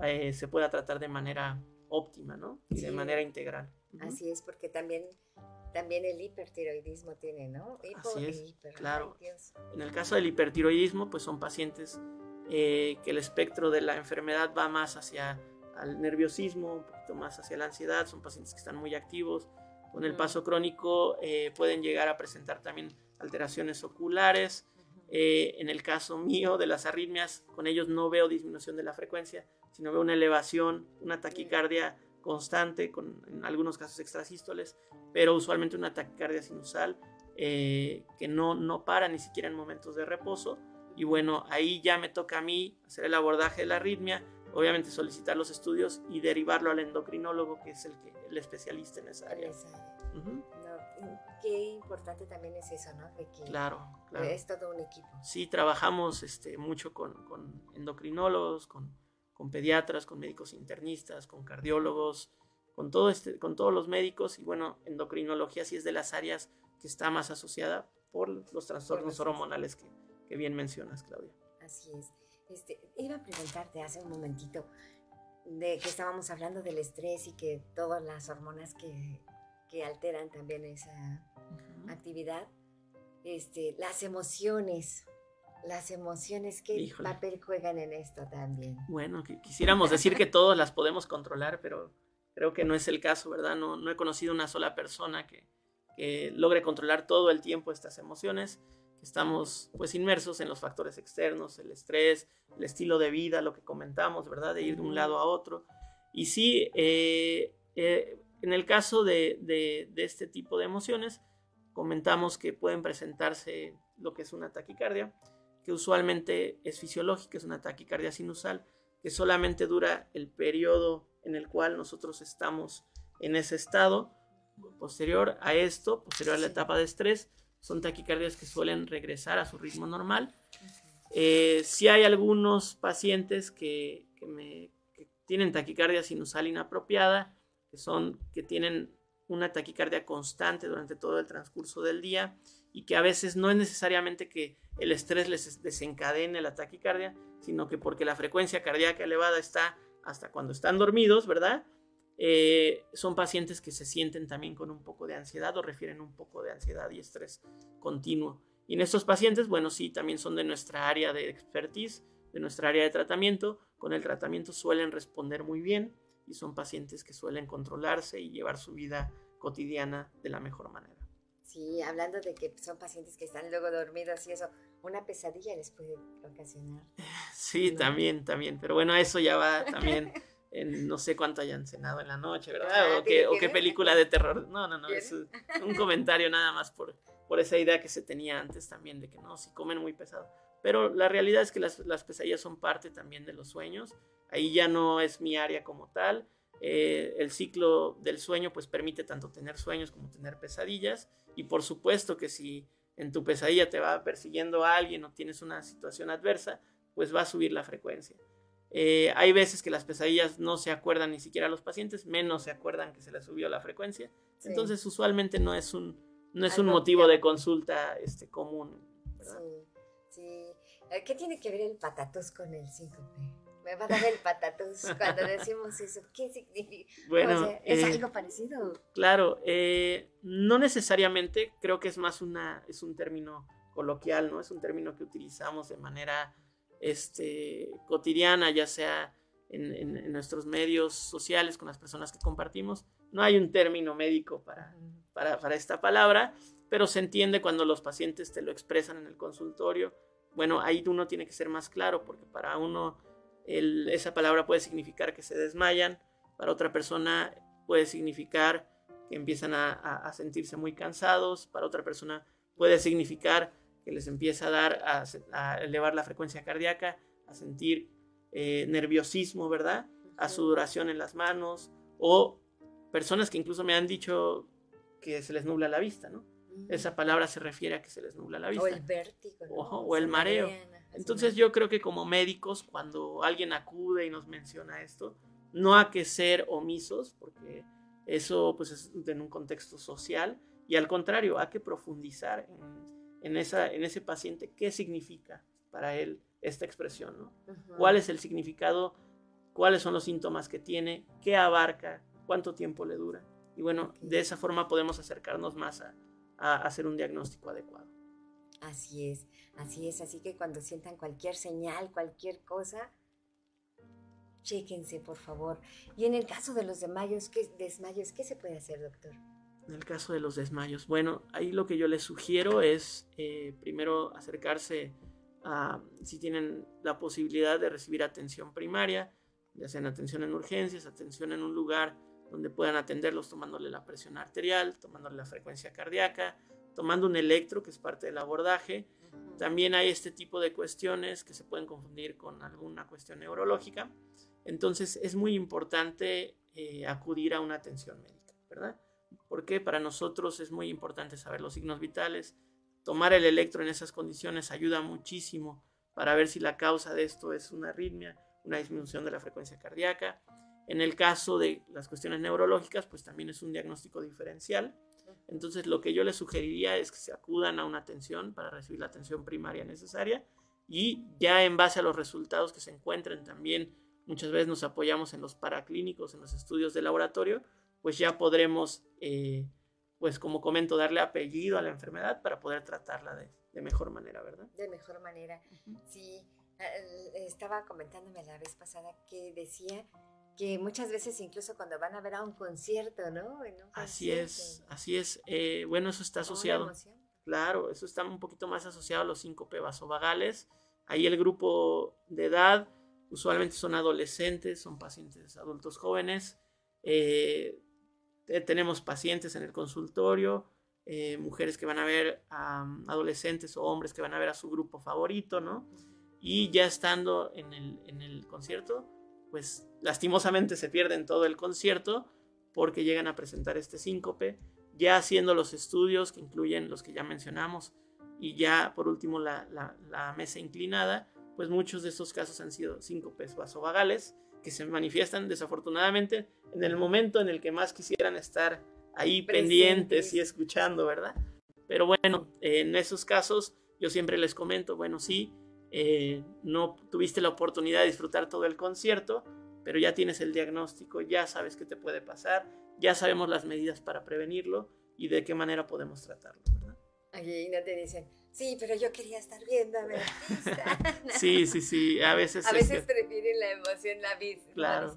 eh, se pueda tratar de manera óptima, ¿no? Y de manera integral. Así es, porque también, también el hipertiroidismo tiene, ¿no? Así es, claro. En el caso del hipertiroidismo, pues son pacientes eh, que el espectro de la enfermedad va más hacia el nerviosismo, un poquito más hacia la ansiedad, son pacientes que están muy activos. Con el paso crónico eh, pueden llegar a presentar también alteraciones oculares. Eh, en el caso mío de las arritmias, con ellos no veo disminución de la frecuencia, sino veo una elevación, una taquicardia constante, con en algunos casos extrasístoles, pero usualmente una taquicardia sinusal que no, no para ni siquiera en momentos de reposo y bueno, ahí ya me toca a mí hacer el abordaje de la arritmia, obviamente solicitar los estudios y derivarlo al endocrinólogo, que es el, que, el especialista en esa área. qué importante también es eso, ¿no? De que claro, claro. Es todo un equipo. Sí, trabajamos este, mucho con, con endocrinólogos, con, con, pediatras, con médicos internistas, con cardiólogos, con, todo este, con todos los médicos. Y bueno, endocrinología sí es de las áreas que está más asociada por los trastornos hormonales que, que bien mencionas, Claudia. Así es. Este, iba a preguntarte hace un momentito de que estábamos hablando del estrés y que todas las hormonas que, que alteran también esa actividad, este, las emociones, las emociones, ¿qué papel juegan en esto también? Bueno, quisiéramos decir que todos las podemos controlar, pero creo que no es el caso, ¿verdad? No, no he conocido una sola persona que, que logre controlar todo el tiempo estas emociones estamos pues inmersos en los factores externos, el estrés, el estilo de vida, lo que comentamos, ¿verdad? De ir de un lado a otro. Y sí, eh, eh, en el caso de, de, este tipo de emociones, comentamos que pueden presentarse lo que es una taquicardia, que usualmente es fisiológica, es una taquicardia sinusal, que solamente dura el periodo en el cual nosotros estamos en ese estado. Posterior a esto, posterior a la etapa de estrés, son taquicardias que suelen regresar a su ritmo normal. Eh, si hay algunos pacientes que, tienen taquicardia sinusal inapropiada, que son que tienen una taquicardia constante durante todo el transcurso del día y que a veces no es necesariamente que el estrés les desencadene la taquicardia, sino que porque la frecuencia cardíaca elevada está hasta cuando están dormidos, ¿verdad? Eh, son pacientes que se sienten también con un poco de ansiedad o refieren un poco de ansiedad y estrés continuo. Y en estos pacientes, bueno, sí, también son de nuestra área de expertise, de nuestra área de tratamiento. Con el tratamiento suelen responder muy bien y son pacientes que suelen controlarse y llevar su vida cotidiana de la mejor manera. Sí, hablando de que son pacientes que están luego dormidos y eso, una pesadilla les puede ocasionar. Sí, también, también, pero bueno, eso ya va también no sé cuánto hayan cenado en la noche, ¿verdad? Ah, o, qué, o qué película de terror. No, no, no, es un comentario nada más por, por esa idea que se tenía antes también de que no, si comen muy pesado. Pero la realidad es que las, las pesadillas son parte también de los sueños. Ahí ya no es mi área como tal. Eh, el ciclo del sueño pues permite tanto tener sueños como tener pesadillas. Y por supuesto que si en tu pesadilla te va persiguiendo a alguien o tienes una situación adversa, pues va a subir la frecuencia. Eh, hay veces que las pesadillas no se acuerdan ni siquiera a los pacientes, menos se acuerdan que se les subió la frecuencia. Entonces, usualmente no es un, no es un motivo de consulta este, común. Sí, sí. ¿Qué tiene que ver el patatús con el síncope? Me va a dar el patatús cuando decimos eso. ¿Qué significa? Bueno, ¿es eh, algo parecido? Claro, eh, no necesariamente, creo que es más una, es un término coloquial, ¿no? Es un término que utilizamos de manera este, cotidiana, ya sea en, nuestros medios sociales con las personas que compartimos. No hay un término médico para, para, esta palabra, pero se entiende cuando los pacientes te lo expresan en el consultorio. Bueno, ahí uno tiene que ser más claro porque para uno esa palabra puede significar que se desmayan, para otra persona puede significar que empiezan a sentirse muy cansados, para otra persona puede significar que les empieza a dar, a, elevar la frecuencia cardíaca, a sentir eh, nerviosismo, ¿verdad? A sudoración en las manos, o personas que incluso me han dicho que se les nubla la vista, ¿no? Esa palabra se refiere a que se les nubla la vista. O el vértigo. o el mareo. Entonces yo creo que como médicos, cuando alguien acude y nos menciona esto, no hay que ser omisos, porque eso pues es en un contexto social, y al contrario, hay que profundizar en en, esa, en ese paciente qué significa para él esta expresión, ¿no? ¿Cuál es el significado? ¿Cuáles son los síntomas que tiene? ¿Qué abarca? ¿Cuánto tiempo le dura? Y bueno, de esa forma podemos acercarnos más a, hacer un diagnóstico adecuado. Así es, así es. Así que cuando sientan cualquier señal, cualquier cosa, chéquense, por favor. Y en el caso de los desmayos, ¿qué, desmayos, ¿qué se puede hacer, doctor? En el caso de los desmayos, bueno, ahí lo que yo les sugiero es eh, primero acercarse a, si tienen la posibilidad de recibir atención primaria, ya sea atención en urgencias, atención en un lugar donde puedan atenderlos tomándole la presión arterial, tomándole la frecuencia cardíaca, tomando un electro, que es parte del abordaje. También hay este tipo de cuestiones que se pueden confundir con alguna cuestión neurológica. Entonces es muy importante eh, acudir a una atención médica, ¿verdad? Porque para nosotros es muy importante saber los signos vitales. Tomar el electro en esas condiciones ayuda muchísimo para ver si la causa de esto es una arritmia, una disminución de la frecuencia cardíaca. En el caso de las cuestiones neurológicas, pues también es un diagnóstico diferencial. Entonces lo que yo les sugeriría es que se acudan a una atención para recibir la atención primaria necesaria y ya en base a los resultados que se encuentren también muchas veces nos apoyamos en los paraclínicos, en los estudios de laboratorio, pues ya podremos, eh, pues como comento, darle apellido a la enfermedad para poder tratarla de, mejor manera, ¿verdad? De mejor manera. Sí, estaba comentándome la vez pasada que decía que muchas veces incluso cuando van a ver a un concierto, ¿no? así es, así es. Eh, bueno, eso está asociado. Claro, eso está un poquito más asociado a los síncope vasovagales. Ahí el grupo de edad usualmente son adolescentes, son pacientes adultos jóvenes. Eh, tenemos pacientes en el consultorio, eh, mujeres que van a ver a adolescentes o hombres que van a ver a su grupo favorito, ¿no? Y ya estando en el, en el concierto, pues lastimosamente se pierden todo el concierto porque llegan a presentar este síncope, ya haciendo los estudios que incluyen los que ya mencionamos y ya por último la, la mesa inclinada, pues muchos de estos casos han sido síncopes vasovagales que se manifiestan desafortunadamente en el momento en el que más quisieran estar ahí pendientes y escuchando, ¿verdad? Pero bueno, en esos casos yo siempre les comento, bueno, sí, eh, no tuviste la oportunidad de disfrutar todo el concierto, pero ya tienes el diagnóstico, ya sabes qué te puede pasar, ya sabemos las medidas para prevenirlo y de qué manera podemos tratarlo, ¿verdad? Allí no te dicen, Sí, pero yo quería estar viendo a mi sí, sí, sí, a veces... A veces prefieren la emoción, la vista. Claro,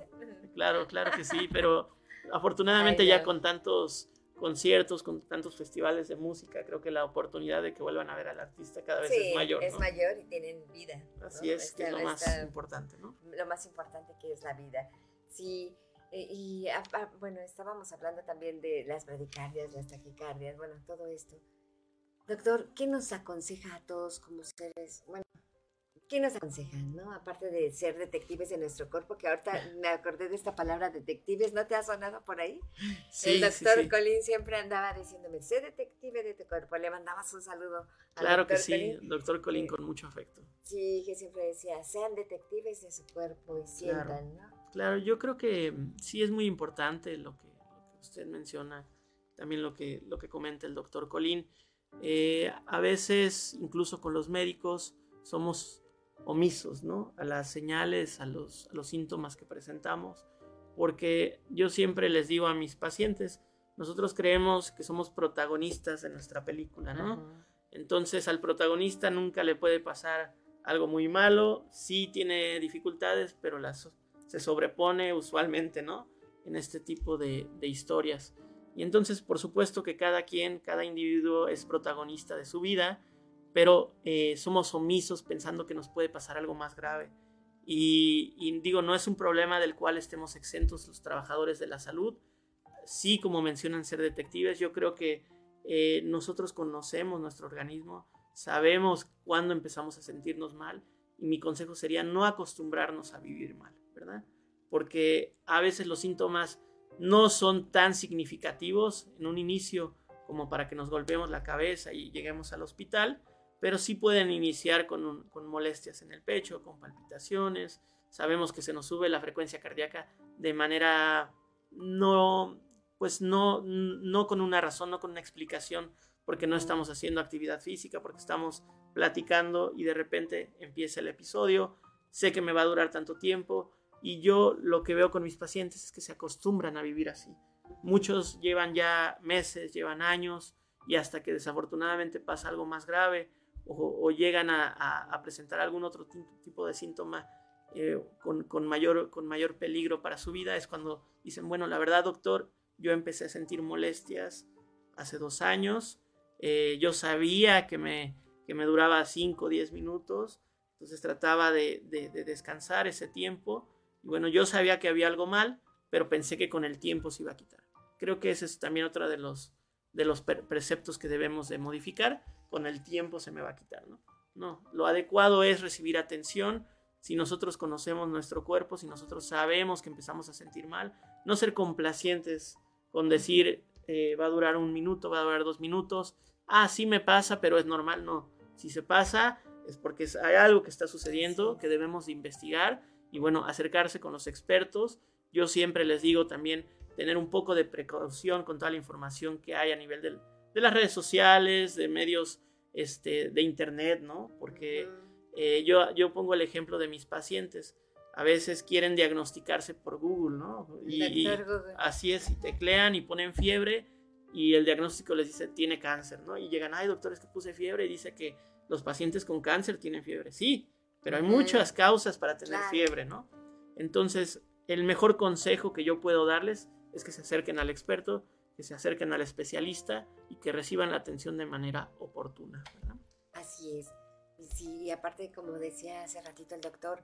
claro, claro que sí, pero afortunadamente ya con tantos conciertos, con tantos festivales de música, creo que la oportunidad de que vuelvan a ver al artista cada vez es mayor. Es mayor y tienen vida. Así es, que es lo más importante, ¿no? Lo más importante que es la vida. Sí, y ah, ah, bueno, estábamos hablando también de las bradicardias, las taquicardias, bueno, todo esto. Doctor, ¿qué nos aconseja a todos como seres? Bueno, ¿qué nos aconseja, no? Aparte de ser detectives de nuestro cuerpo, que ahorita me acordé de esta palabra detectives, ¿no te ha sonado por ahí? Sí, El doctor Colín siempre andaba diciéndome, sé detective de tu cuerpo, le mandabas un saludo. Claro que sí, doctor Colín con mucho afecto. Sí, que siempre decía, sean detectives de su cuerpo y sientan, ¿no? Claro, yo creo que mm, sí es muy importante lo que, lo que usted menciona, también lo que, lo que comenta el doctor Colín. Eh, a veces, incluso con los médicos, somos omisos ¿no? a las señales, a los, síntomas que presentamos, porque yo siempre les digo a mis pacientes, nosotros creemos que somos protagonistas de nuestra película, ¿no? Entonces al protagonista nunca le puede pasar algo muy malo, sí tiene dificultades, pero las, se sobrepone usualmente, ¿no? En este tipo de historias. Y entonces, por supuesto que cada quien, cada individuo es protagonista de su vida, pero eh, somos omisos pensando que nos puede pasar algo más grave. Y, digo, no es un problema del cual estemos exentos los trabajadores de la salud. Sí, como mencionan ser detectives, yo creo que eh, nosotros conocemos nuestro organismo, sabemos cuándo empezamos a sentirnos mal y mi consejo sería no acostumbrarnos a vivir mal, ¿verdad? Porque a veces los síntomas no son tan significativos en un inicio como para que nos golpeemos la cabeza y lleguemos al hospital, pero sí pueden iniciar con, molestias en el pecho, con palpitaciones. Sabemos que se nos sube la frecuencia cardíaca de manera no, pues no, no con una razón, no con una explicación, porque no estamos haciendo actividad física, porque estamos platicando y de repente empieza el episodio. Sé que me va a durar tanto tiempo, y yo lo que veo con mis pacientes es que se acostumbran a vivir así. Muchos llevan ya meses, llevan años y hasta que desafortunadamente pasa algo más grave o, llegan a, presentar algún otro tipo de síntoma eh, con, mayor, con mayor peligro para su vida, es cuando dicen, bueno, la verdad doctor, yo empecé a sentir molestias hace dos años, eh, yo sabía que me, que me duraba 5 o 10 minutos, entonces trataba de, descansar ese tiempo, y bueno, yo sabía que había algo mal, pero pensé que con el tiempo se iba a quitar. Creo que ese es también otro de los, de los preceptos que debemos de modificar, con el tiempo se me va a quitar, ¿no? No, lo adecuado es recibir atención, si nosotros conocemos nuestro cuerpo, si nosotros sabemos que empezamos a sentir mal, no ser complacientes con decir eh, va a durar un minuto, va a durar dos minutos, ah, sí me pasa, pero es normal, no. Si se pasa es porque hay algo que está sucediendo que debemos investigar y bueno, acercarse con los expertos. Yo siempre les digo también tener un poco de precaución con toda la información que hay a nivel de las redes sociales, de medios este, de internet, ¿no? Porque eh, yo, yo pongo el ejemplo de mis pacientes. A veces quieren diagnosticarse por Google, ¿no? Y, así es, y teclean y ponen fiebre y el diagnóstico les dice tiene cáncer, ¿no? Y llegan, ay doctor, es que puse fiebre y dice que los pacientes con cáncer tienen fiebre. Sí, pero hay muchas causas para tener fiebre, ¿no? Entonces, el mejor consejo que yo puedo darles es que se acerquen al experto, que se acerquen al especialista y que reciban la atención de manera oportuna. Así es. Sí, aparte, como decía hace ratito el doctor,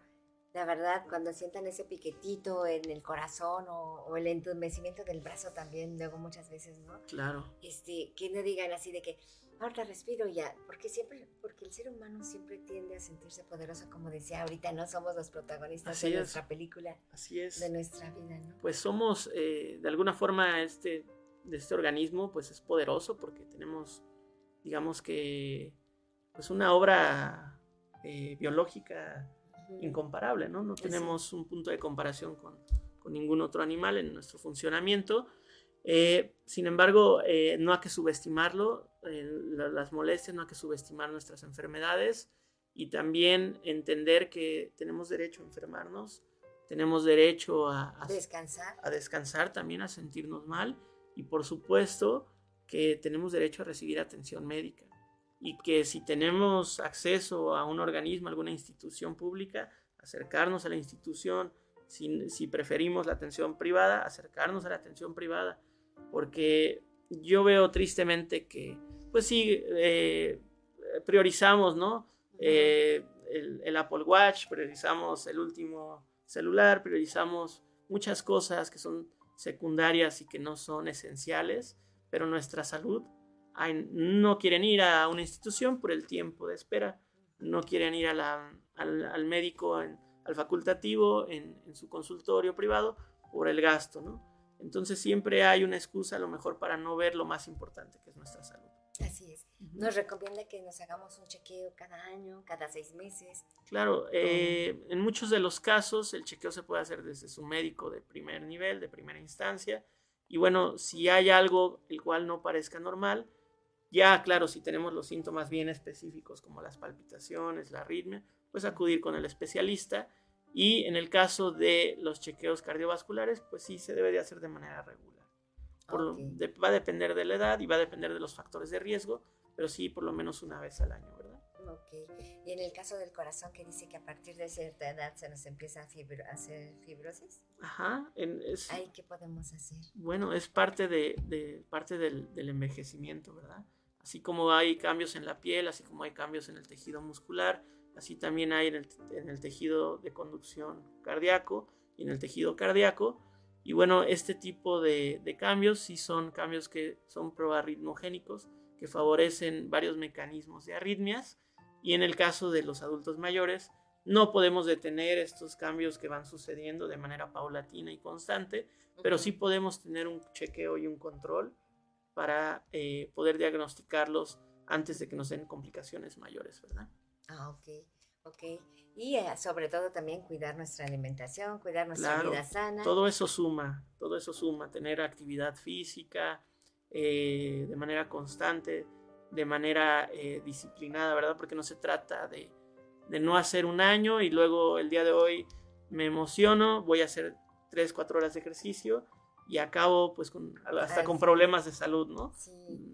la verdad, cuando sientan ese piquetito en el corazón o, el entumecimiento del brazo también, luego muchas veces, ¿no? Claro. Este, que no digan así de que, ahorita respiro ya, porque siempre, porque el ser humano siempre tiende a sentirse poderoso, como decía ahorita, no somos los protagonistas de nuestra película. Así es. De nuestra vida, ¿no? Pues somos, eh, de alguna forma, este, de este organismo, pues es poderoso porque tenemos, digamos que pues una obra eh, biológica incomparable, ¿no? No tenemos un punto de comparación con, ningún otro animal en nuestro funcionamiento. Eh, sin embargo, eh, no hay que subestimarlo, las molestias, no hay que subestimar nuestras enfermedades y también entender que tenemos derecho a enfermarnos, tenemos derecho a, descansar. a descansar, también a sentirnos mal y por supuesto que tenemos derecho a recibir atención médica y que si tenemos acceso a un organismo, a alguna institución pública, acercarnos a la institución, si, preferimos la atención privada, acercarnos a la atención privada, porque yo veo tristemente que, pues sí, eh, priorizamos, ¿no? Eh, el, el, Apple Watch, priorizamos el último celular, priorizamos muchas cosas que son secundarias y que no son esenciales, pero nuestra salud no quieren ir a una institución por el tiempo de espera, no quieren ir al, médico, al facultativo, en, su consultorio privado por el gasto, ¿no? Entonces siempre hay una excusa a lo mejor para no ver lo más importante que es nuestra salud. Así es. Nos recomienda que nos hagamos un chequeo cada año, cada seis meses. Claro, eh, en muchos de los casos el chequeo se puede hacer desde su médico de primer nivel, de primera instancia. Y bueno, si hay algo el cual no parezca normal, ya, claro, si tenemos los síntomas bien específicos como las palpitaciones, la arritmia, pues acudir con el especialista. Y en el caso de los chequeos cardiovasculares, pues sí se debe de hacer de manera regular. va a depender de la edad y va a depender de los factores de riesgo, pero sí por lo menos una vez al año, ¿verdad? Ok. Y en el caso del corazón, que dice que a partir de cierta edad se nos empieza a, hacer fibrosis. Ajá. es, ¿qué podemos hacer? Bueno, es parte, de, parte del, del envejecimiento, ¿verdad? Así como hay cambios en la piel, así como hay cambios en el tejido muscular, así también hay en el, tejido de conducción cardíaco y en el tejido cardíaco. Y bueno, este tipo de, cambios sí son cambios que son proarritmogénicos, que favorecen varios mecanismos de arritmias. Y en el caso de los adultos mayores, no podemos detener estos cambios que van sucediendo de manera paulatina y constante, pero sí podemos tener un chequeo y un control para eh, poder diagnosticarlos antes de que nos den complicaciones mayores, ¿verdad? Ah, ok, ok. Y eh, sobre todo también cuidar nuestra alimentación, cuidar nuestra vida sana. Todo eso suma, todo eso suma, tener actividad física eh, de manera constante, de manera disciplinada, ¿verdad? Porque no se trata de, de no hacer un año y luego el día de hoy me emociono, voy a hacer 3, 4 horas de ejercicio y acabo pues con, hasta con problemas de salud, ¿no?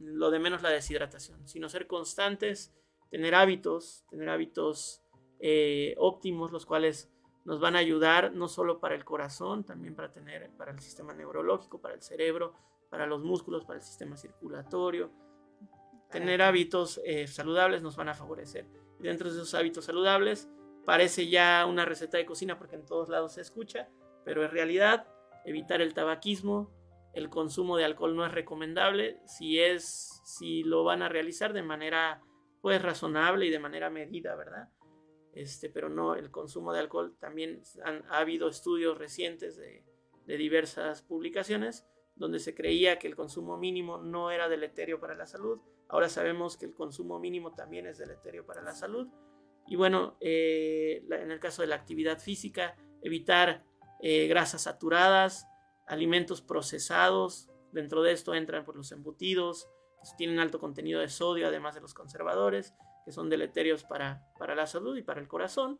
Lo de menos la deshidratación, sino ser constantes tener hábitos, tener hábitos eh, óptimos, los cuales nos van a ayudar no solo para el corazón, también para tener para el sistema neurológico, para el cerebro, para los músculos, para el sistema circulatorio. Tener hábitos eh, saludables nos van a favorecer. Y dentro de esos hábitos saludables parece ya una receta de cocina porque en todos lados se escucha, pero en realidad evitar el tabaquismo, el consumo de alcohol no es recomendable si es si lo van a realizar de manera pues razonable y de manera medida, ¿verdad? Este, pero no el consumo de alcohol también ha habido estudios recientes de, de diversas publicaciones donde se creía que el consumo mínimo no era deleterio para la salud. Ahora sabemos que el consumo mínimo también es deleterio para la salud. Y bueno, eh, en el caso de la actividad física, evitar eh, grasas saturadas, alimentos procesados. Dentro de esto entran por los embutidos, tienen alto contenido de sodio, además de los conservadores, que son deleterios para, para la salud y para el corazón.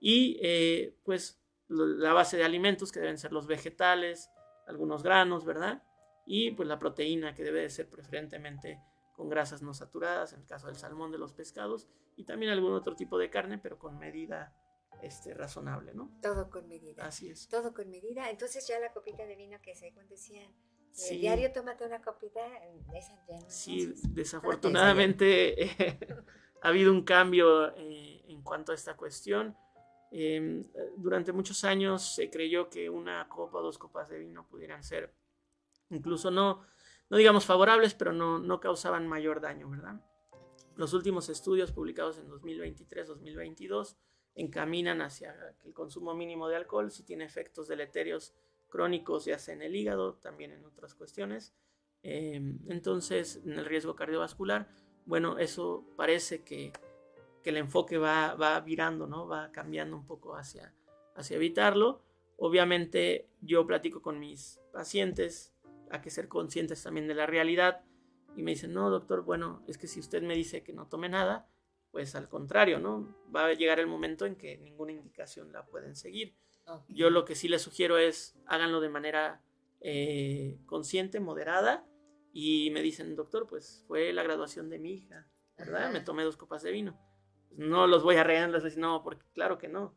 Y eh, pues la base de alimentos, que deben ser los vegetales, algunos granos, ¿verdad? Y pues la proteína que debe de ser preferentemente con grasas no saturadas, en el caso del salmón, de los pescados, y también algún otro tipo de carne, pero con medida este, razonable, ¿no? Todo con medida. Así es. Todo con medida. Entonces ya la copita de vino que según decían, el diario tómate una copita, esa ya no Sí, desafortunadamente ha habido un cambio eh, en cuanto a esta cuestión. Em, durante muchos años se creyó que una copa o dos copas de vino pudieran ser incluso no, no digamos favorables, pero no, no causaban mayor daño, ¿verdad? Los últimos estudios publicados en 2023-2022 encaminan hacia que el consumo mínimo de alcohol si tiene efectos deleterios crónicos, ya sea en el hígado, también en otras cuestiones. Em, entonces, en el riesgo cardiovascular, bueno, eso parece que que el enfoque va, va virando, ¿no? Va cambiando un poco hacia, hacia evitarlo. Obviamente yo platico con mis pacientes, hay que ser conscientes también de la realidad y me dicen, no, doctor, bueno, es que si usted me dice que no tome nada, pues al contrario, ¿no? Va a llegar el momento en que ninguna indicación la pueden seguir. Yo lo que sí les sugiero es háganlo de manera eh, consciente, moderada y me dicen, doctor, pues fue la graduación de mi hija, ¿verdad? Me tomé dos copas de vino no los voy a regañar, les voy no, porque claro que no.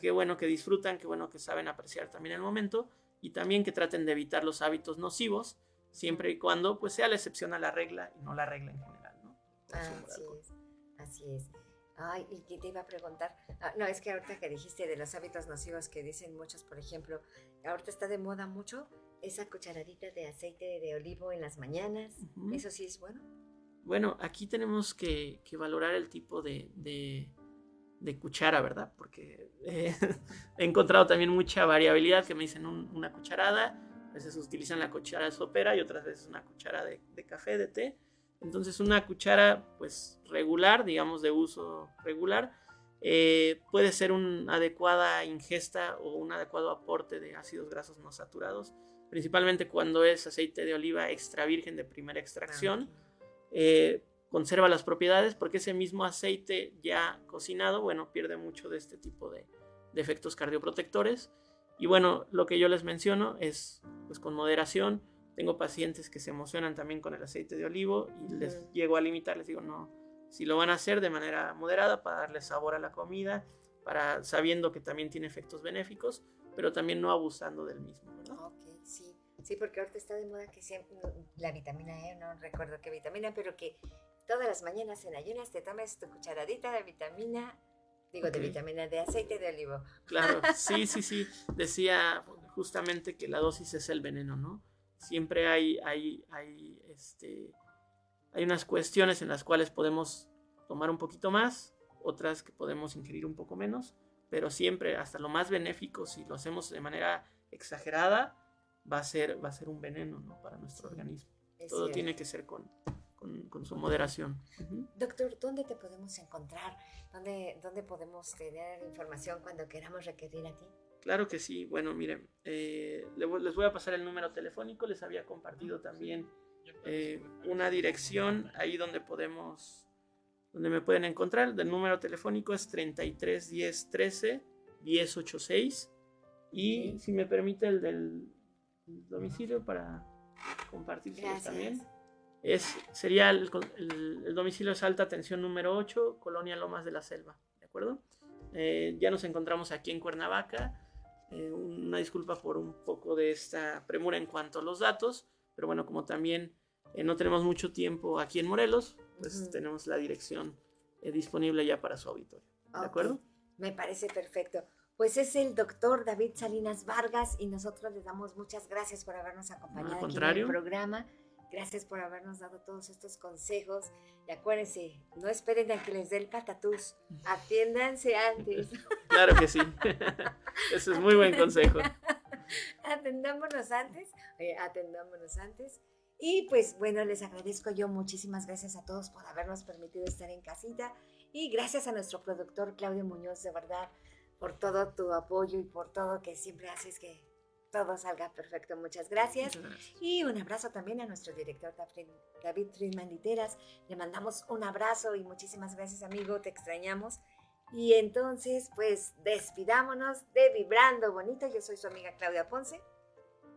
Qué bueno que disfrutan, qué bueno que saben apreciar también el momento y también que traten de evitar los hábitos nocivos, siempre y cuando pues sea la excepción a la regla y no la regla en general, ¿no? Así es, así es. Ay, y que te iba a preguntar, ah, no, es que ahorita que dijiste de los hábitos nocivos que dicen muchos, por ejemplo, ahorita está de moda mucho esa cucharadita de aceite de olivo en las mañanas, ¿eso sí es bueno? Bueno, aquí tenemos que, valorar el tipo de, cuchara, ¿verdad? Porque eh, he encontrado también mucha variabilidad que me dicen una cucharada, a veces utilizan la cuchara de sopera y otras veces una cuchara de, café, de té. Entonces una cuchara pues regular, digamos de uso regular, eh, puede ser una adecuada ingesta o un adecuado aporte de ácidos grasos no saturados, principalmente cuando es aceite de oliva extra virgen de primera extracción. Ah, eh, conserva las propiedades porque ese mismo aceite ya cocinado, bueno, pierde mucho de este tipo de, efectos cardioprotectores. Y bueno, lo que yo les menciono es, pues con moderación, tengo pacientes que se emocionan también con el aceite de olivo y les llego a limitar, les digo, no, si lo van a hacer de manera moderada para darle sabor a la comida, para sabiendo que también tiene efectos benéficos, pero también no abusando del mismo, ¿verdad? sí. Sí, porque ahorita está de moda que siempre, la vitamina E, no recuerdo qué vitamina, pero que todas las mañanas en ayunas te tomes tu cucharadita de vitamina, digo, de vitamina de aceite de olivo. Claro, sí, sí, sí. Decía justamente que la dosis es el veneno, ¿no? Siempre hay, hay, hay, este, hay unas cuestiones en las cuales podemos tomar un poquito más, otras que podemos ingerir un poco menos, pero siempre, hasta lo más benéfico, si lo hacemos de manera exagerada, va a ser, va a ser un veneno ¿no? para nuestro organismo. Todo tiene que ser con, con, su moderación. Doctor, ¿dónde te podemos encontrar? ¿Dónde, ¿Dónde podemos tener información cuando queramos requerir a ti? Claro que sí. Bueno, miren, eh, les voy a pasar el número telefónico. Les había compartido también eh, una dirección ahí donde podemos, donde me pueden encontrar. El número telefónico es 33 10 13 10 86. Y si me permite el del domicilio para compartir también. Es, sería el, domicilio es alta tensión número 8, Colonia Lomas de la Selva, ¿de acuerdo? Eh, ya nos encontramos aquí en Cuernavaca. Eh, una disculpa por un poco de esta premura en cuanto a los datos, pero bueno, como también eh, no tenemos mucho tiempo aquí en Morelos, pues tenemos la dirección disponible ya para su auditorio. ¿De acuerdo? Me parece perfecto. Pues es el doctor David Salinas Vargas y nosotros le damos muchas gracias por habernos acompañado aquí en el programa. Gracias por habernos dado todos estos consejos. Y acuérdense, no esperen a que les dé el patatús. Atiéndanse antes. Claro que sí. Eso es muy buen consejo. Atendámonos antes. atendámonos antes. Y pues bueno, les agradezco yo muchísimas gracias a todos por habernos permitido estar en casita. Y gracias a nuestro productor Claudio Muñoz, de verdad, por todo tu apoyo y por todo que siempre haces que todo salga perfecto. Muchas gracias. Y un abrazo también a nuestro director David Friedman Literas. Le mandamos un abrazo y muchísimas gracias, amigo. Te extrañamos. Y entonces, pues despidámonos de Vibrando Bonito. Yo soy su amiga Claudia Ponce.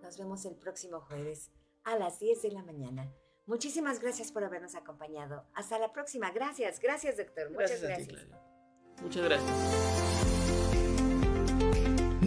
Nos vemos el próximo jueves a las 10 de la mañana. Muchísimas gracias por habernos acompañado. Hasta la próxima. Gracias, gracias, doctor. Muchas gracias. Muchas gracias